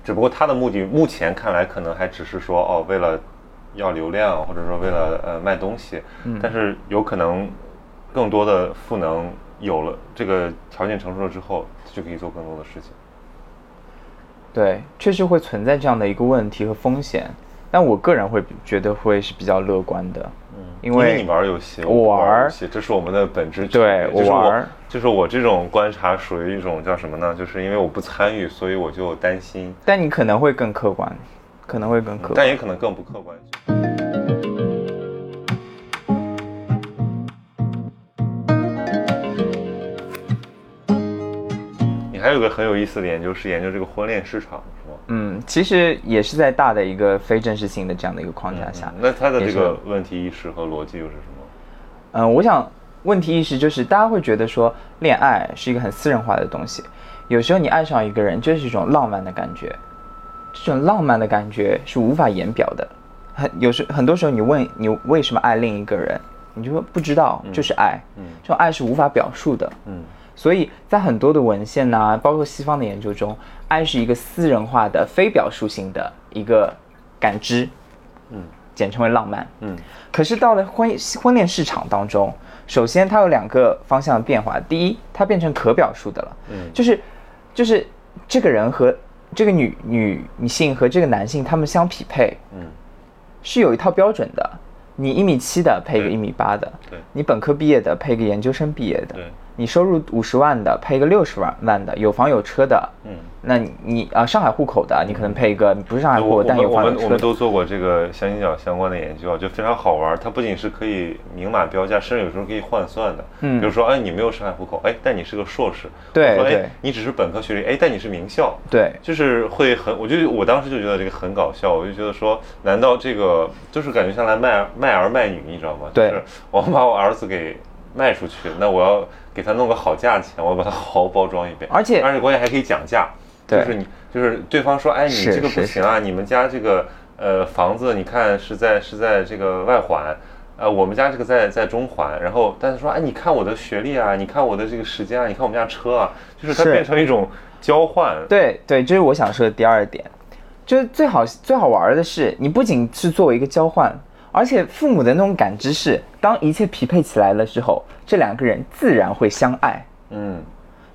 只不过它的目的目前看来可能还只是说哦，为了要流量，或者说为了呃卖东西，但是有可能更多的赋能有了这个条件成熟了之后，就可以做更多的事情。对，确实会存在这样的一个问题和风险。但我个人会觉得会是比较乐观的，嗯，因为你玩游戏，我玩游戏，这是我们的本质。对，我玩，就是我这种观察属于一种叫什么呢？就是因为我不参与，所以我就担心。但你可能会更客观，可能会更客观，但也可能更不客观。有个很有意思的研究是研究这个婚恋市场，是吗？嗯，其实也是在大的一个非正式性的这样的一个框架下。那他的这个问题意识和逻辑又是什么？嗯，我想问题意识就是大家会觉得说恋爱是一个很私人化的东西，有时候你爱上一个人就是一种浪漫的感觉，这种浪漫的感觉是无法言表的。很有时很多时候你问你为什么爱另一个人，你就说不知道，就是爱。嗯，这种爱是无法表述的。嗯。所以在很多的文献呐，包括西方的研究中，爱是一个私人化的、非表述性的一个感知，嗯，简称为浪漫，嗯。可是到了婚婚恋市场当中，首先它有两个方向的变化。第一，它变成可表述的了，嗯，就是就是这个人和这个女女女性和这个男性他们相匹配，嗯，是有一套标准的。你一米七的配一个一米八的，对，你本科毕业的配一个研究生毕业的，对。你收入五十万的配一个六十万万的有房有车的，嗯，那你啊上海户口的你可能配一个不是上海户口但有房有车。我们我们都做过这个相亲角相关的研究啊，就非常好玩。它不仅是可以明码标价，甚至有时候可以换算的。嗯，比如说哎你没有上海户口，哎但你是个硕士，对对，你只是本科学历，哎但你是名校，对，就是会很，我就我当时就觉得这个很搞笑，我就觉得说难道这个就是感觉像来卖卖儿卖女，你知道吗？对，我把我儿子给卖出去，那我要。给他弄个好价钱，我要把它好好包装一遍，而且而且关键还可以讲价，就是你就是对方说，哎，你这个不行啊，你们家这个呃房子，你看是在是在这个外环，呃，我们家这个在在中环，然后但是说，哎，你看我的学历啊，你看我的这个时间啊，你看我们家车啊，就是它变成一种交换。对对，这是我想说的第二点，就是最好最好玩的是，你不仅是作为一个交换。而且父母的那种感知是，当一切匹配起来了之后，这两个人自然会相爱。嗯，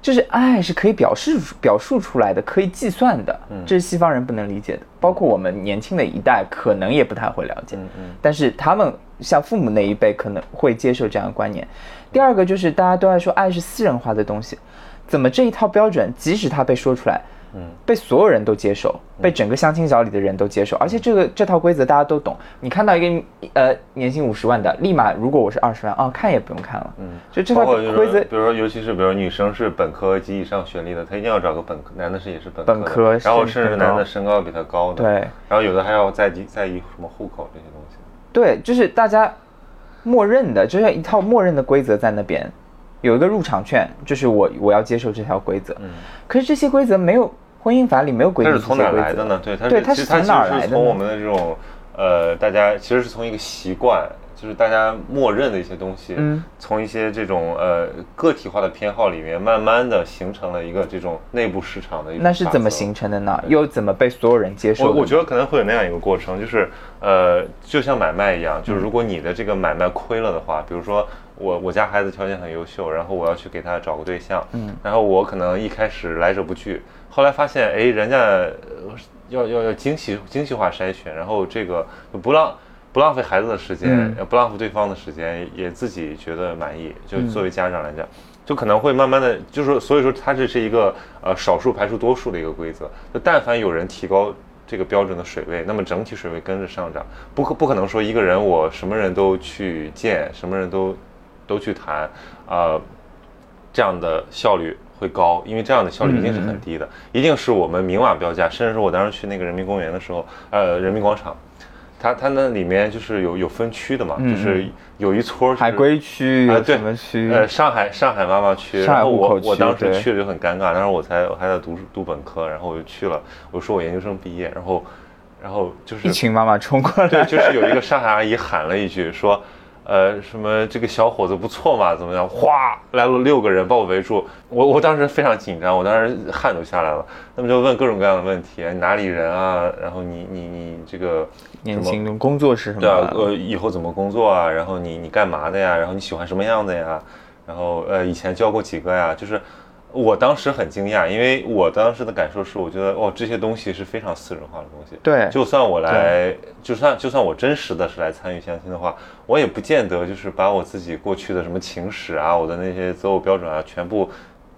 就是爱是可以表示表述出来的，可以计算的，这是西方人不能理解的，包括我们年轻的一代可能也不太会了解。嗯嗯但是他们像父母那一辈可能会接受这样的观念。第二个就是大家都爱说爱是私人化的东西，怎么这一套标准，即使它被说出来，嗯。被所有人都接受，被整个相亲角里的人都接受，而且这个这套规则大家都懂。你看到一个呃年薪五十万的，立马如果我是二十万，哦看也不用看了，嗯，就这套规则比如说，尤其是比如女生是本科及以上学历的，她一定要找个本科，男的是也是本科，本科然后甚至男的身高比她高的，对，然后有的还要在意在意什么户口这些东西。对，就是大家默认的，就像一套默认的规则在那边，有一个入场券，就是我我要接受这条规则。嗯，可是这些规则没有婚姻法里没有规定这它是从哪来的呢？对，它对是从哪儿来的从我们的这种呃，大家其实是从一个习惯，就是大家默认的一些东西，嗯从一些这种呃个体化的偏好里面，慢慢的形成了一个这种内部市场的一种那是怎么形成的呢？又怎么被所有人接受的？我我觉得可能会有那样一个过程，就是呃，就像买卖一样，嗯就是如果你的这个买卖亏了的话，比如说我我家孩子条件很优秀，然后我要去给他找个对象，嗯，然后我可能一开始来者不拒，后来发现哎，人家呃要要要精细精细化筛选，然后这个就不浪不浪费孩子的时间，不浪费对方的时间，也自己觉得满意，就嗯作为家长来讲。就可能会慢慢的，就是说所以说它这是一个呃少数排除多数的一个规则。就但凡有人提高这个标准的水位，那么整体水位跟着上涨。不可不可能说一个人我什么人都去见，什么人都都去谈，呃，这样的效率会高，因为这样的效率一定是很低的，一定是我们明码标价。甚至是我当时去那个人民公园的时候，呃，人民广场。它它那里面就是有有分区的嘛，嗯就是有一撮儿就是海归区有啊对什么区？呃，上海上海妈妈区，上海然后我我当时去了就很尴尬，当时我才我还在读读本科，然后我就去了，我说我研究生毕业，然后然后就是一群妈妈冲过来，对，就是有一个上海阿姨喊了一句说，呃，什么这个小伙子不错嘛，怎么样？哗，来了六个人把我围住，我我当时非常紧张，我当时汗都下来了。他们就问各种各样的问题，你哪里人啊？然后你你你这个年轻人工作是什么？对啊，呃，以后怎么工作啊？然后你你干嘛的呀？然后你喜欢什么样的呀？然后呃，以前教过几个呀？就是我当时很惊讶，因为我当时的感受是，我觉得哦，这些东西是非常私人化的东西。对就算我来，就算就算我真实的是来参与相亲的话，我也不见得就是把我自己过去的什么情史啊，我的那些择偶标准啊，全部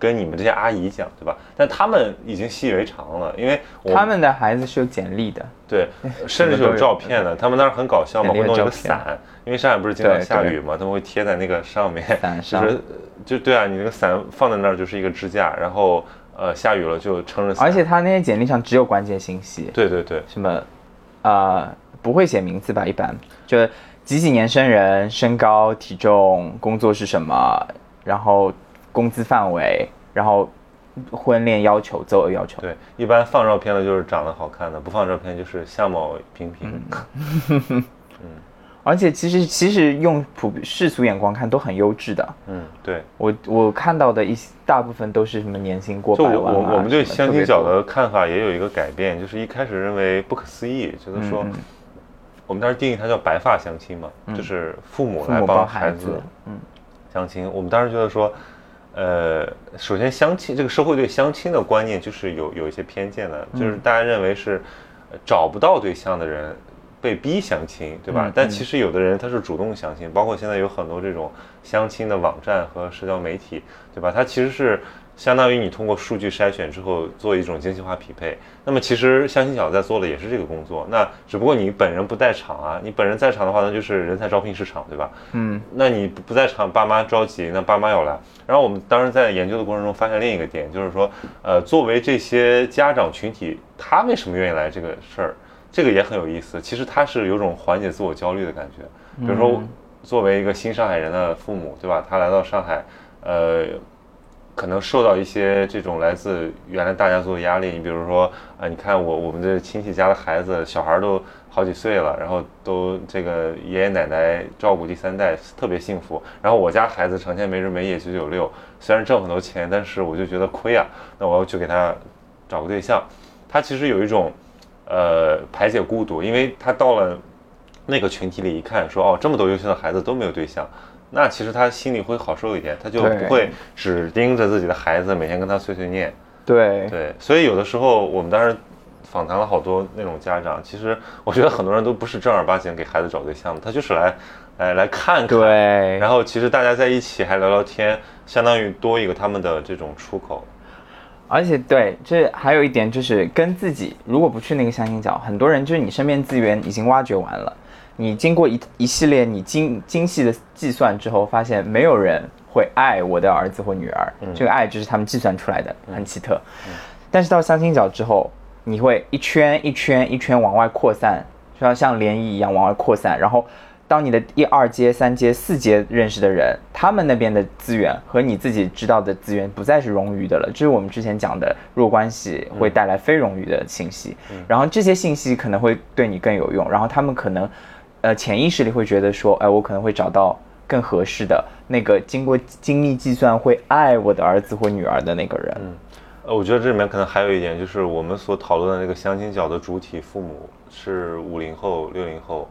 跟你们这些阿姨讲，对吧？但他们已经习以为常了，因为我他们的孩子是有简历的，对，(laughs) 甚至是有照片的。他们当时很搞笑嘛，会弄一个伞，因为上海不是经常下雨嘛，他们会贴在那个上面，就伞上是就对啊，你那个伞放在那儿就是一个支架，然后呃下雨了就撑着伞。而且他那些简历上只有关键信息，对对对，什么，呃，不会写名字吧？一般就几几年生人，身高、体重、工作是什么，然后工资范围，然后婚恋要求、择偶要求。对，一般放照片的就是长得好看的，不放照片就是相貌平平。嗯 (laughs) 而且其实其实用普世俗眼光看都很优质的。嗯，对。我我看到的一些大部分都是什么年薪过百万、啊、我我们对相亲角的看法也有一个改变，就是一开始认为不可思议，觉得说我们当时定义它叫白发相亲嘛，就是父母来帮帮孩子孩子，嗯，相亲。我们当时觉得说，呃，首先相亲这个社会对相亲的观念就是有有一些偏见的，就是大家认为是呃找不到对象的人被逼相亲，对吧？但其实有的人他是主动相亲，包括现在有很多这种相亲的网站和社交媒体，对吧？他其实是相当于你通过数据筛选之后做一种精细化匹配。那么其实相亲角在做的也是这个工作，那只不过你本人不在场啊，你本人在场的话，那就是人才招聘市场，对吧？嗯，那你不在场，爸妈着急，那爸妈要来。然后我们当时在研究的过程中发现另一个点，就是说，呃，作为这些家长群体，他为什么愿意来这个事儿，这个也很有意思。其实他是有种缓解自我焦虑的感觉。比如说，作为一个新上海人的父母，对吧？他来到上海，呃，可能受到一些这种来自原来大家族的压力。你比如说，啊、你看我我们这亲戚家的孩子，小孩都好几岁了，然后都这个爷爷奶奶照顾第三代，特别幸福。然后我家孩子成天没日没夜九九六，虽然挣很多钱，但是我就觉得亏啊。那我要去给他找个对象，他其实有一种呃排解孤独，因为他到了那个群体里一看，说哦这么多优秀的孩子都没有对象，那其实他心里会好受一点，他就不会只盯着自己的孩子，每天跟他碎碎念。对对，所以有的时候我们当时访谈了好多那种家长，其实我觉得很多人都不是正儿八经给孩子找对象的，他就是来来来看看。对，然后其实大家在一起还聊聊天，相当于多一个他们的这种出口。而且对，这还有一点就是跟自己，如果不去那个相亲角，很多人就是你身边资源已经挖掘完了，你经过一一系列你精精细的计算之后，发现没有人会爱我的儿子或女儿，这个爱就是他们计算出来的，很奇特。但是到相亲角之后，你会一圈一圈一圈往外扩散，就要像涟漪一样往外扩散，然后。当你的一二阶、三阶、四阶认识的人，他们那边的资源和你自己知道的资源不再是冗余的了，这是我们之前讲的弱关系会带来非冗余的信息，然后这些信息可能会对你更有用，然后他们可能，呃，潜意识里会觉得说，哎，我可能会找到更合适的那个经过精密计算会爱我的儿子或女儿的那个人。呃，我觉得这里面可能还有一点，就是我们所讨论的那个相亲角的主体父母是五零后、六零后。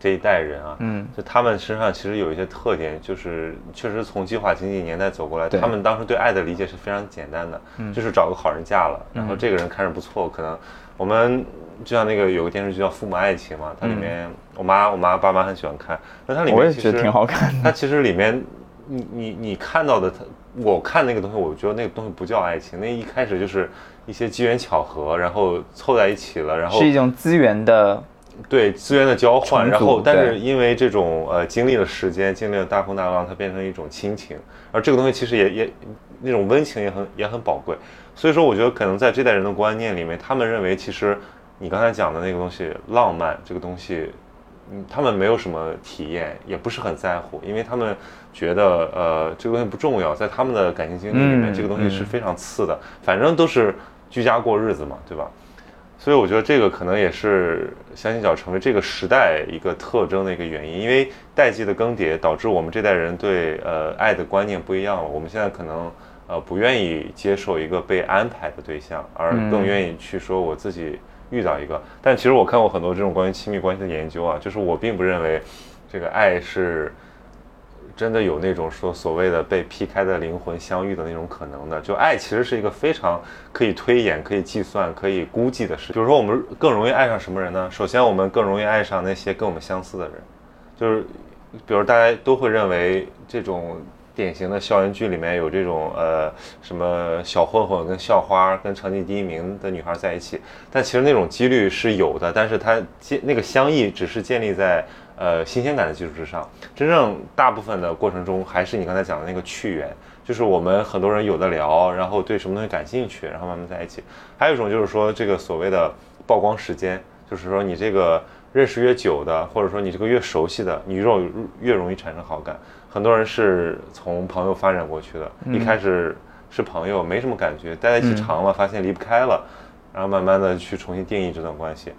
这一代人啊，嗯，就他们身上其实有一些特点，就是确实从计划经济年代走过来，他们当时对爱的理解是非常简单的，就是找个好人嫁了，然后这个人看着不错，可能我们就像那个有个电视剧叫《父母爱情》嘛，它里面我妈我妈爸妈很喜欢看，那它里面其实我也觉得挺好看的。它其实里面你你你看到的，它我看那个东西，我觉得那个东西不叫爱情，那一开始就是一些机缘巧合，然后凑在一起了，然后是一种资源的。对资源的交换，然后但是因为这种呃经历了时间，经历了大风大浪，它变成一种亲情，而这个东西其实也也那种温情也很也很宝贵，所以说我觉得可能在这代人的观念里面，他们认为其实你刚才讲的那个东西浪漫这个东西，嗯，他们没有什么体验，也不是很在乎，因为他们觉得呃这个东西不重要，在他们的感情经历里面，嗯这个东西是非常次的，反正都是居家过日子嘛，对吧？所以我觉得这个可能也是相亲角成为这个时代一个特征的一个原因，因为代际的更迭导致我们这代人对呃爱的观念不一样了。我们现在可能呃不愿意接受一个被安排的对象，而更愿意去说我自己遇到一个。但其实我看过很多这种关于亲密关系的研究啊，就是我并不认为这个爱是。真的有那种说所谓的被劈开的灵魂相遇的那种可能的，就爱其实是一个非常可以推演、可以计算、可以估计的事。比如说，我们更容易爱上什么人呢？首先，我们更容易爱上那些跟我们相似的人，就是比如大家都会认为这种典型的校园剧里面有这种呃什么小混混跟校花跟成绩第一名的女孩在一起，但其实那种几率是有的，但是它建那个相异只是建立在。呃，新鲜感的基础之上，真正大部分的过程中，还是你刚才讲的那个趣缘，就是我们很多人有的聊，然后对什么东西感兴趣，然后慢慢在一起。还有一种就是说，这个所谓的曝光时间，就是说你这个认识越久的，或者说你这个越熟悉的，你越越容易产生好感。很多人是从朋友发展过去的，一开始是朋友，没什么感觉，待在一起长了，发现离不开了，然后慢慢的去重新定义这段关系。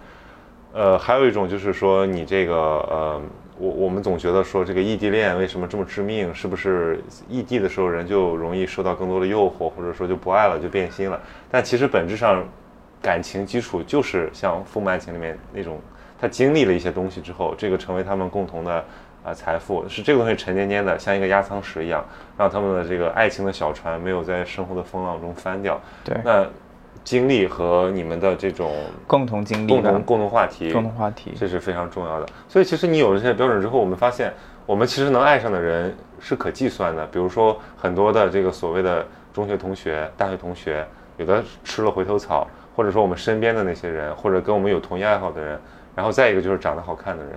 呃，还有一种就是说，你这个呃，我我们总觉得说这个异地恋为什么这么致命？是不是异地的时候人就容易受到更多的诱惑，或者说就不爱了，就变心了？但其实本质上，感情基础就是像父母爱情里面那种，他经历了一些东西之后，这个成为他们共同的啊财富，是这个东西沉甸甸的，像一个压舱石一样，让他们的这个爱情的小船没有在生活的风浪中翻掉。对，那。经历和你们的这种共同经历、共同共同话题、共同话题，这是非常重要的。所以其实你有了这些标准之后，我们发现我们其实能爱上的人是可计算的。比如说很多的这个所谓的中学同学、大学同学，有的吃了回头草，或者说我们身边的那些人，或者跟我们有同一爱好的人，然后再一个就是长得好看的人。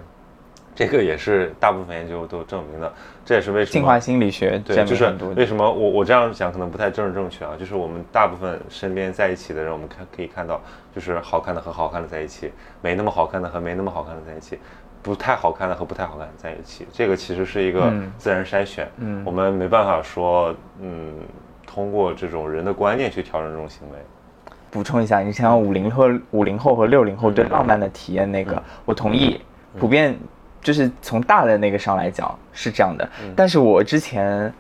这个也是大部分研究都证明的，这也是为什么进化心理学对，就是为什么我我这样讲可能不太政治正确啊，就是我们大部分身边在一起的人，我们看可以看到，就是好看的和好看的在一起，没那么好看的和没那么好看的在一起，不太好看的和不太好看的在一起，这个其实是一个自然筛选，嗯，我们没办法说，嗯，通过这种人的观念去调整这种行为。补充一下，你像五零后、五零后和六零后对浪漫的体验，那个我同意，普遍。就是从大的那个上来讲是这样的，但是我之前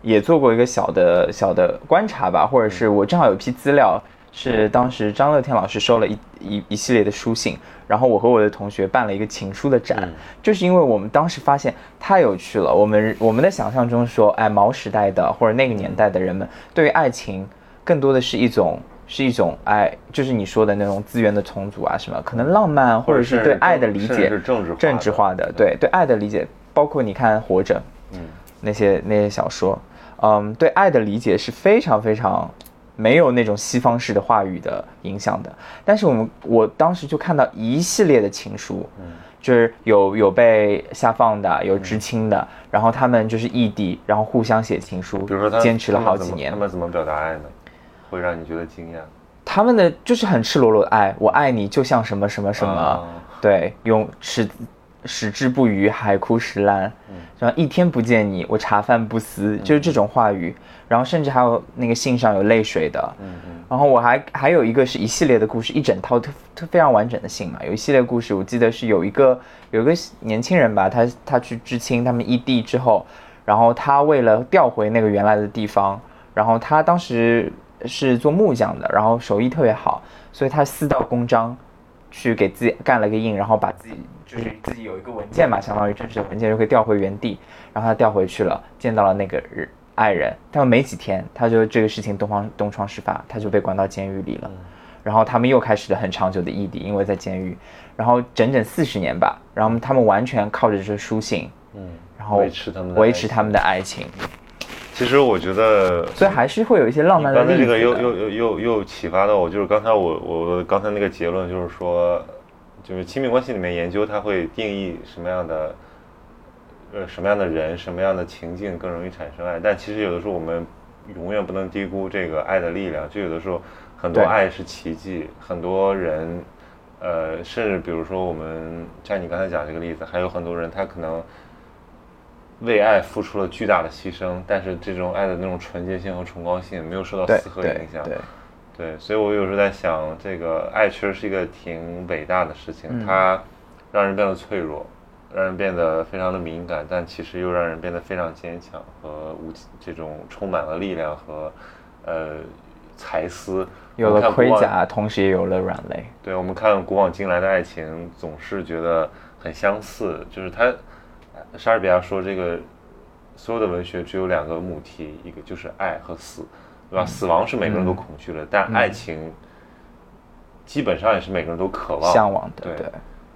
也做过一个小的小的观察吧，或者是我正好有批资料，是当时张乐天老师收了一一一系列的书信，然后我和我的同学办了一个情书的展，嗯。就是因为我们当时发现太有趣了，我们我们的想象中说，哎，毛时代的或者那个年代的人们对于爱情更多的是一种是一种爱，就是你说的那种资源的重组啊什么，可能浪漫或者是对爱的理解是政治化的政治化的，对对爱的理解，包括你看《活着》，嗯，那些那些小说，嗯，对爱的理解是非常非常没有那种西方式的话语的影响的。但是我们我当时就看到一系列的情书，嗯就是有有被下放的，有知青的，然后他们就是异地，然后互相写情书，比如说他坚持了好几年他。们怎么表达爱呢？会让你觉得惊讶？他们的就是很赤裸裸的爱，我爱你就像什么什么什么，啊。对，用矢矢志不渝，海枯石烂，然后一天不见你，我茶饭不思，就是这种话语。然后甚至还有那个信上有泪水的，嗯嗯。然后我还还有一个是一系列的故事，一整套特特非常完整的信嘛，有一系列故事，我记得是有一个有一个年轻人吧，他他去知青，他们异地之后，然后他为了调回那个原来的地方，然后他当时是做木匠的，然后手艺特别好，所以他私到公章去给自己干了个印，然后把自己就是自己有一个文件嘛，相当于正式的文件就可以调回原地，然后他调回去了，见到了那个人爱人，但没几天他就这个事情东方东窗事发，他就被关到监狱里了。然后他们又开始了很长久的异地，因为在监狱，然后整整四十年吧，然后他们完全靠着这书信，嗯，然后维持他们的维持他们的爱情，其实我觉得，所以还是会有一些浪漫的刚才。这个又又又又又启发到我，就是刚才我我我刚才那个结论就是说，就是亲密关系里面研究它会定义什么样的，呃什么样的人什么样的情境更容易产生爱，但其实有的时候我们永远不能低估这个爱的力量，就有的时候很多爱是奇迹，很多人。呃，甚至比如说我们像你刚才讲这个例子，还有很多人他可能为爱付出了巨大的牺牲，但是这种爱的那种纯洁性和崇高性没有受到丝毫对影响。对，对，所以我有时候在想，这个爱确实是一个挺伟大的事情，嗯它让人变得脆弱，让人变得非常的敏感，但其实又让人变得非常坚强和无这种充满了力量和呃才思。有了盔甲，同时也有了软肋。对，我们看古往今来的爱情，总是觉得很相似。就是他，莎士比亚说，这个所有的文学只有两个母题，一个就是爱和死，对吧？死亡是每个人都恐惧的，但爱情基本上也是每个人都渴望、向往的，对。对，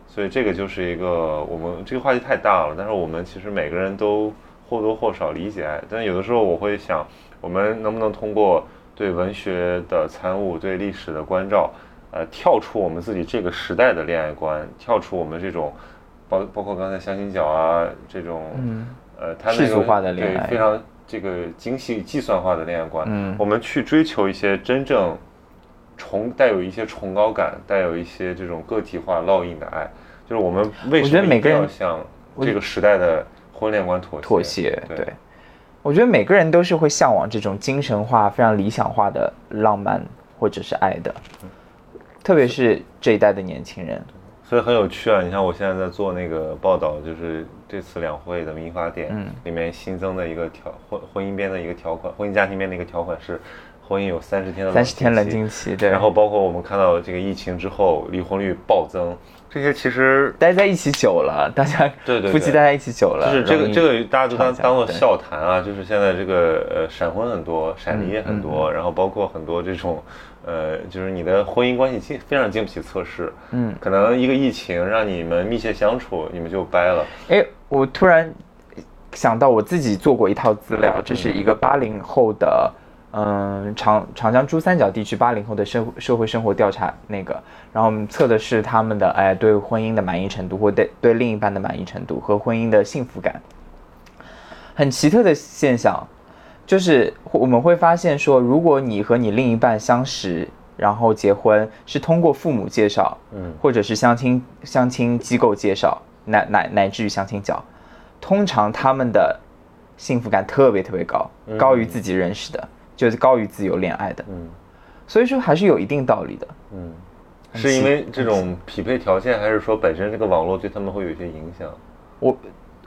所以这个就是一个我们这个话题太大了，但是我们其实每个人都或多或少理解爱，但有的时候我会想，我们能不能通过对文学的参悟、对历史的关照，呃，跳出我们自己这个时代的恋爱观，跳出我们这种包包括刚才相亲角啊这种，嗯呃，世俗化的恋爱对非常这个精细计算化的恋爱观，嗯我们去追求一些真正崇带有一些崇高感、带有一些这种个体化烙印的爱，就是我们为什么每个人要向这个时代的婚恋观妥协？妥协，对对。我觉得每个人都是会向往这种精神化、非常理想化的浪漫或者是爱的，特别是这一代的年轻人。所以很有趣啊！你像我现在在做那个报道，就是这次两会的民法典嗯里面新增的一个条婚婚姻边的一个条款，婚姻家庭边的一个条款是，婚姻有三十天的三十天冷静期，对。然后包括我们看到这个疫情之后离婚率暴增，这些其实待在一起久了，大家对对对夫妻待在一起久了，就是这个这个大家都当当做笑谈啊，就是现在这个呃闪婚很多，闪离也很多，然后包括很多这种呃，就是你的婚姻关系经非常经不起测试，嗯，可能一个疫情让你们密切相处，你们就掰了，哎，我突然想到我自己做过一套资料，这是一个八零后的，嗯，长长江珠三角地区八零后的社社会生活调查那个，然后我们测的是他们的哎对婚姻的满意程度或对对另一半的满意程度和婚姻的幸福感。很奇特的现象，就是我们会发现说，如果你和你另一半相识，然后结婚是通过父母介绍，嗯。或者是相亲相亲机构介绍，乃乃乃至于相亲角，通常他们的幸福感特别特别高，高于自己认识的，就是高于自由恋爱的，嗯。所以说还是有一定道理的。嗯，是因为这种匹配条件，还是说本身这个网络对他们会有一些影响？我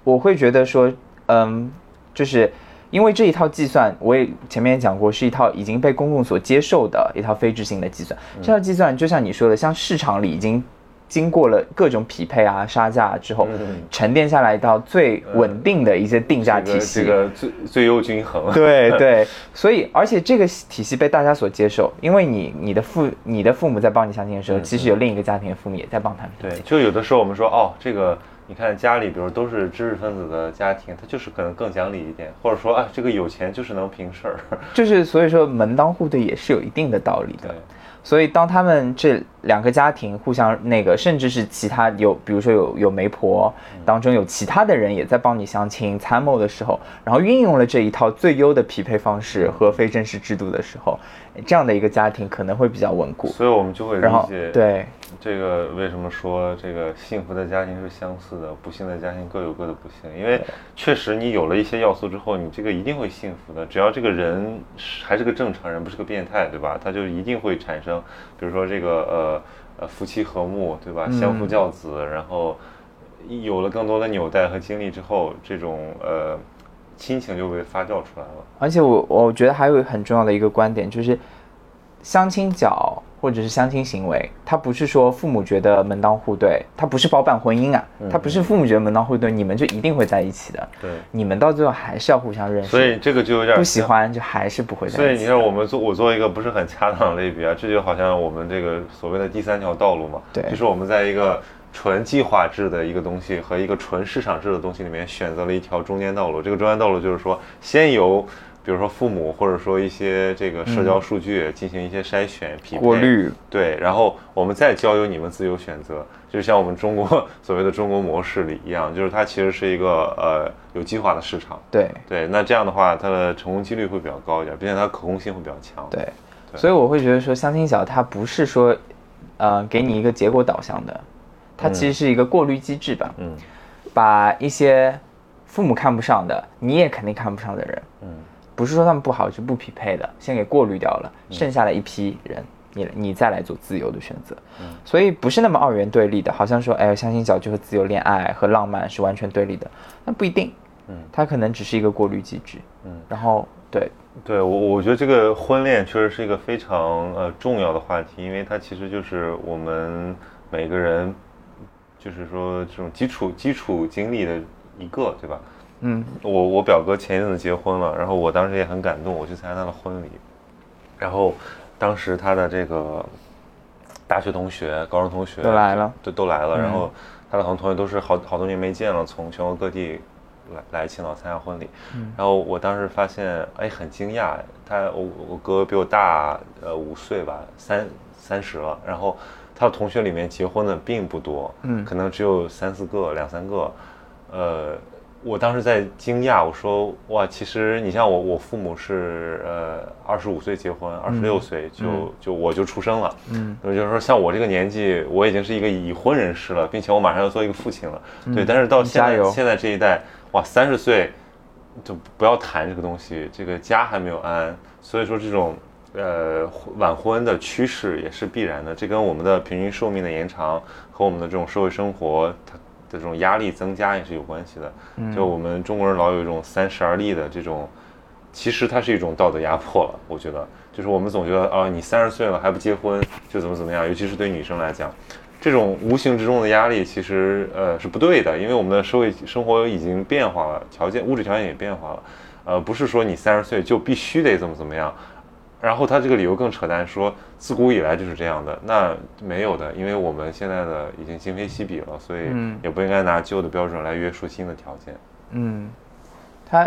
我会觉得说，嗯，就是因为这一套计算，我也前面也讲过，是一套已经被公共所接受的一套非执行的计算。这套计算就像你说的，像市场里已经经过了各种匹配啊、杀价之后，沉淀下来一套最稳定的一些定价体系。这个最最优均衡。对对，所以而且这个体系被大家所接受，因为你你的父你的父母在帮你相亲的时候，其实有另一个家庭的父母也在帮他们。对，就有的时候我们说哦，这个。你看家里，比如都是知识分子的家庭，他就是可能更讲理一点，或者说啊，这个有钱就是能平事儿，(laughs) 就是所以说门当户对也是有一定的道理的。所以当他们这两个家庭互相那个，甚至是其他有，比如说有有媒婆当中有其他的人也在帮你相亲参谋的时候，然后运用了这一套最优的匹配方式和非正式制度的时候，这样的一个家庭可能会比较稳固。所以我们就会理解对。这个为什么说这个幸福的家庭是相似的，不幸的家庭各有各的不幸？因为确实你有了一些要素之后，你这个一定会幸福的。只要这个人还是个正常人，不是个变态，对吧？他就一定会产生，比如说这个呃呃夫妻和睦，对吧？相夫教子，然后有了更多的纽带和经历之后，这种呃亲情就被发酵出来了。而且我我觉得还有很重要的一个观点就是，相亲角。或者是相亲行为，他不是说父母觉得门当户对，他不是包办婚姻啊，他不是父母觉得门当户对，你们就一定会在一起的。对，你们到最后还是要互相认识。所以这个就有点不喜欢，就还是不会在一起。所以你看，我们做我做一个不是很恰当的类比啊，这就好像我们这个所谓的第三条道路嘛，对，就是我们在一个纯计划制的一个东西和一个纯市场制的东西里面选择了一条中间道路。这个中间道路就是说，先由。比如说父母，或者说一些这个社交数据进行一些筛选、匹配、过滤，对，然后我们再交由你们自由选择，就像我们中国所谓的中国模式里一样，就是它其实是一个呃有计划的市场。对对，那这样的话，它的成功几率会比较高一点，并且它可控性会比较强。对，所以我会觉得说，相亲角它不是说，呃，给你一个结果导向的，它其实是一个过滤机制吧。嗯，把一些父母看不上的，你也肯定看不上的人，嗯。不是说他们不好，是不匹配的，先给过滤掉了，剩下的一批人，你你再来做自由的选择，所以不是那么二元对立的，好像说，哎，相亲角就和自由恋爱和浪漫是完全对立的，那不一定，嗯，它可能只是一个过滤机制，嗯，然后对，对我我觉得这个婚恋确实是一个非常呃重要的话题，因为它其实就是我们每个人，就是说这种基础基础经历的一个，对吧？嗯，我我表哥前一阵子结婚了，然后我当时也很感动，我去参加他的婚礼。然后当时他的这个大学同学、高中同学都来了，都都来了。然后他的很多同学都是好好多年没见了，从全国各地来来青岛参加婚礼。然后我当时发现，哎，很惊讶，他我我哥比我大呃五岁吧，三三十了。然后他的同学里面结婚的并不多，嗯，可能只有三四个、两三个，呃。我当时在惊讶，我说哇，其实你像我，我父母是呃二十五岁结婚，二十六岁就就我就出生了，嗯，就是说像我这个年纪，我已经是一个已婚人士了，并且我马上要做一个父亲了，对，但是到现在现在这一代，哇，三十岁就不要谈这个东西，这个家还没有安，所以说这种呃晚婚的趋势也是必然的，这跟我们的平均寿命的延长和我们的这种社会生活它。的这种压力增加也是有关系的，就我们中国人老有一种三十而立的这种，其实它是一种道德压迫了。我觉得，就是我们总觉得啊，你三十岁了还不结婚，就怎么怎么样。尤其是对女生来讲，这种无形之中的压力其实呃是不对的，因为我们的社会生活已经变化了，条件物质条件也变化了，呃，不是说你三十岁就必须得怎么怎么样。然后他这个理由更扯淡，说自古以来就是这样的，那没有的，因为我们现在的已经今非昔比了，所以也不应该拿旧的标准来约束新的条件。嗯，它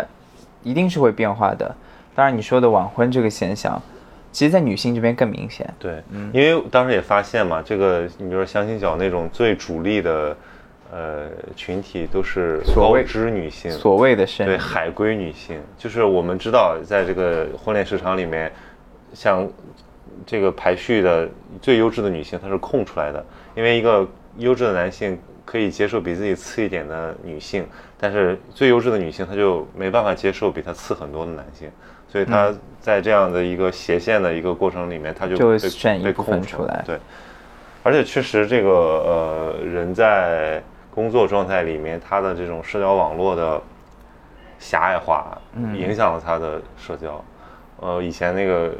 一定是会变化的。当然你说的晚婚这个现象，其实在女性这边更明显。对，因为当时也发现嘛，这个你比如说相亲角那种最主力的呃群体都是高知女性，所谓的对海归女性，就是我们知道在这个婚恋市场里面。像这个排序的最优质的女性，她是空出来的，因为一个优质的男性可以接受比自己次一点的女性，但是最优质的女性她就没办法接受比她次很多的男性，所以她在这样的一个斜线的一个过程里面，她就被被空出来。对，而且确实这个呃人在工作状态里面，他的这种社交网络的。狭隘化，影响了他的社交。呃，以前那个，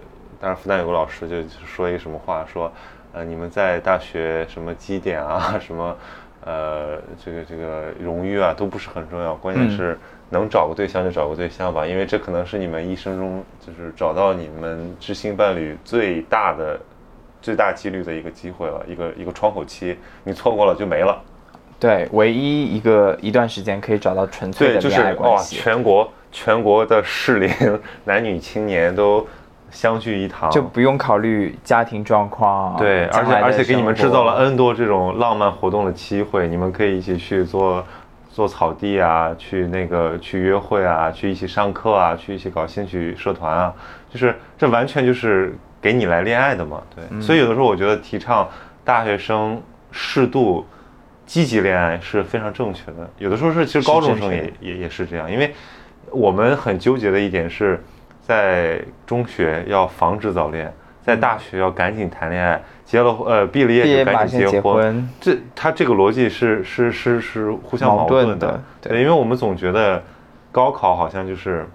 当时复旦有个老师就说一个什么话，说，呃，你们在大学什么绩点啊，什么，呃，这个这个荣誉啊，都不是很重要，关键是能找个对象就找个对象吧，因为这可能是你们一生中就是找到你们知心伴侣最大的。最大几率的一个机会了，一个一个窗口期，你错过了就没了。对，唯一一个一段时间可以找到纯粹的恋爱关系。全国全国的适龄 (laughs) 男女青年都相聚一堂，就不用考虑家庭状况。对，而且而且给你们制造了 N 多这种浪漫活动的机会，你们可以一起去做做草地啊，去那个去约会啊，去一起上课啊，去一起搞兴趣社团啊，就是这完全就是。给你来恋爱的嘛，对，所以有的时候我觉得提倡大学生适度积极恋爱是非常正确的。有的时候是其实高中生也也也是这样，因为我们很纠结的一点是在中学要防止早恋，在大学要赶紧谈恋爱，结了呃毕了业就赶紧结婚，这他这个逻辑是是是是互相矛盾的，对，因为我们总觉得高考好像就是。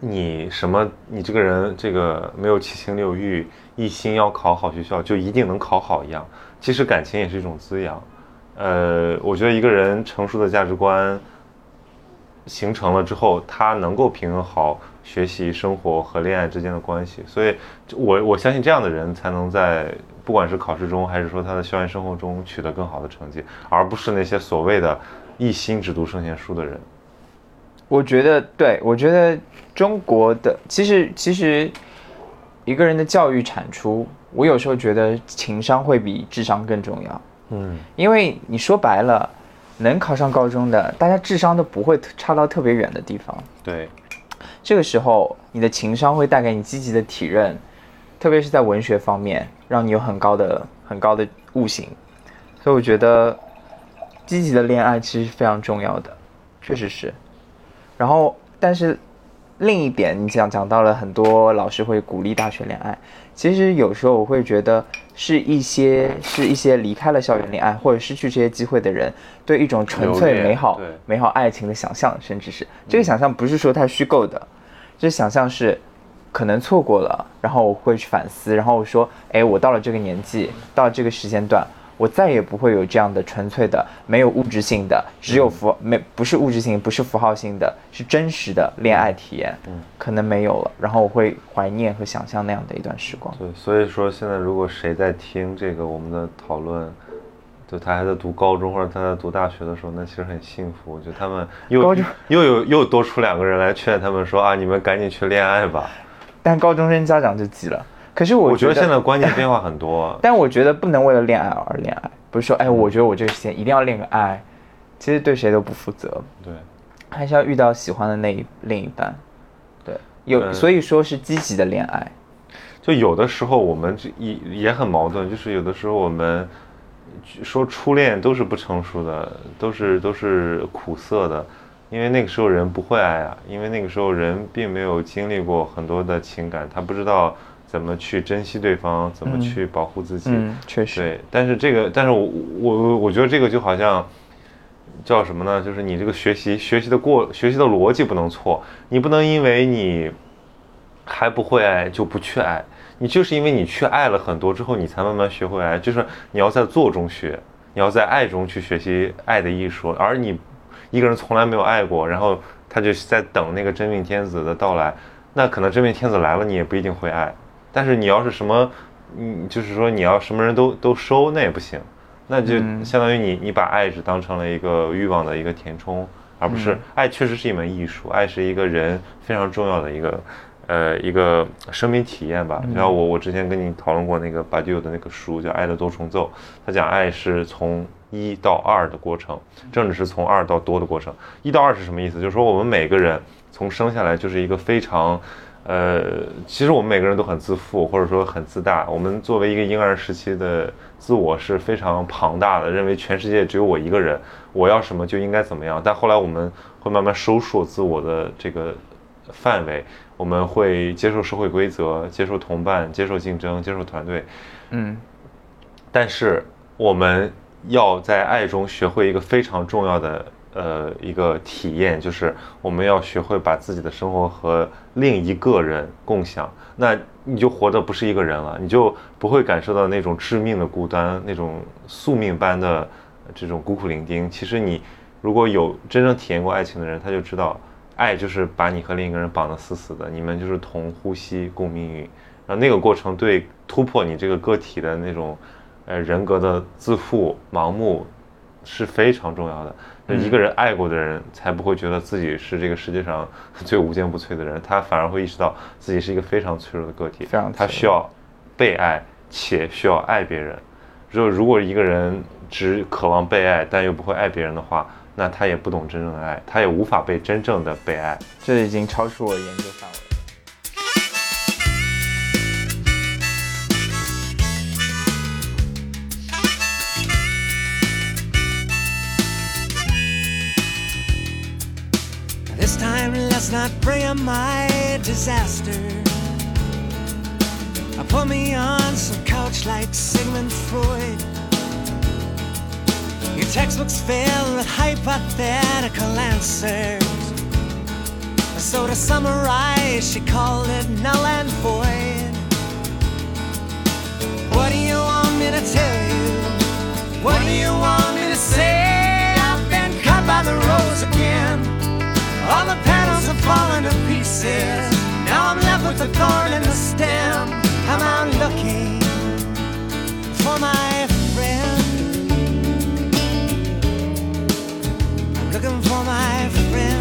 你什么？你这个人这个没有七情六欲，一心要考好学校，就一定能考好一样。其实感情也是一种滋养。呃，我觉得一个人成熟的价值观形成了之后，他能够平衡好学习、生活和恋爱之间的关系。所以，我我相信这样的人才能在不管是考试中，还是说他的校园生活中取得更好的成绩，而不是那些所谓的一心只读圣贤书的人。我觉得，对我觉得中国的其实其实一个人的教育产出，我有时候觉得情商会比智商更重要。嗯，因为你说白了，能考上高中的，大家智商都不会差到特别远的地方。对，这个时候你的情商会带给你积极的体认，特别是在文学方面，让你有很高的很高的悟性。所以我觉得积极的恋爱其实是非常重要的，确实是。然后，但是另一点，你讲讲到了很多老师会鼓励大学恋爱。其实有时候我会觉得，是一些是一些离开了校园恋爱或者失去这些机会的人，对一种纯粹美好美好爱情的想象，甚至是这个想象不是说它虚构的，这想象是可能错过了，然后我会去反思，然后我说，哎，我到了这个年纪，到了这个时间段。我再也不会有这样的纯粹的、没有物质性的、只有符没不是物质性、不是符号性的，是真实的恋爱体验。嗯，可能没有了。然后我会怀念和想象那样的一段时光。对，所以说现在如果谁在听这个我们的讨论，就他还在读高中或者他在读大学的时候，那其实很幸福。就他们又又有又多出两个人来劝他们说啊，你们赶紧去恋爱吧。但高中生家长就急了。可是我觉得现在观念变化很多，(laughs) 但我觉得不能为了恋爱而恋爱，不是说哎，我觉得我这个时间一定要恋个爱，其实对谁都不负责。对，还是要遇到喜欢的那一另一半。对，有所以说是积极的恋爱。就有的时候我们也也很矛盾，就是有的时候我们说初恋都是不成熟的，都是都是苦涩的，因为那个时候人不会爱啊，因为那个时候人并没有经历过很多的情感，他不知道。怎么去珍惜对方？怎么去保护自己？嗯，确实。对，但是这个，但是我我我觉得这个就好像叫什么呢？就是你这个学习学习的过学习的逻辑不能错，你不能因为你还不会爱就不去爱，你就是因为你去爱了很多之后，你才慢慢学会爱。就是你要在做中学，你要在爱中去学习爱的艺术。而你一个人从来没有爱过，然后他就在等那个真命天子的到来，那可能真命天子来了，你也不一定会爱。但是你要是什么，嗯，就是说你要什么人都都收，那也不行，那就相当于你你把爱只当成了一个欲望的一个填充，而不是爱确实是一门艺术，爱是一个人非常重要的一个，呃，一个生命体验吧。然后我我之前跟你讨论过那个巴迪欧的那个书叫《爱的多重奏》，他讲爱是从一到二的过程，政治是从二到多的过程。一到二是什么意思？就是说我们每个人从生下来就是一个非常。呃，其实我们每个人都很自负，或者说很自大。我们作为一个婴儿时期的自我是非常庞大的，认为全世界只有我一个人，我要什么就应该怎么样。但后来我们会慢慢收缩自我的这个范围，我们会接受社会规则，接受同伴，接受竞争，接受团队。嗯，但是我们要在爱中学会一个非常重要的呃一个体验，就是我们要学会把自己的生活和另一个人共享，那你就活的不是一个人了，你就不会感受到那种致命的孤单，那种宿命般的这种孤苦伶仃。其实你如果有真正体验过爱情的人，他就知道，爱就是把你和另一个人绑得死死的，你们就是同呼吸共命运。然后那个过程对突破你这个个体的那种，呃人格的自负、盲目是非常重要的。一个人爱过的人，才不会觉得自己是这个世界上最无坚不摧的人，他反而会意识到自己是一个非常脆弱的个体，他需要被爱且需要爱别人。就如果一个人只渴望被爱，但又不会爱别人的话，那他也不懂真正的爱，他也无法被真正的被爱。这已经超出我研究范围。Let's not bring my disaster. I put me on some couch like Sigmund Freud. Your textbooks fill with hypothetical answers. So to summarize, she called it null and void. What do you want me to tell you? What do you want me to say? I've been cut by the rose again. All the falling to pieces. Now I'm left with the thorn in the stem. I'm out looking for my friend. I'm looking for my friend.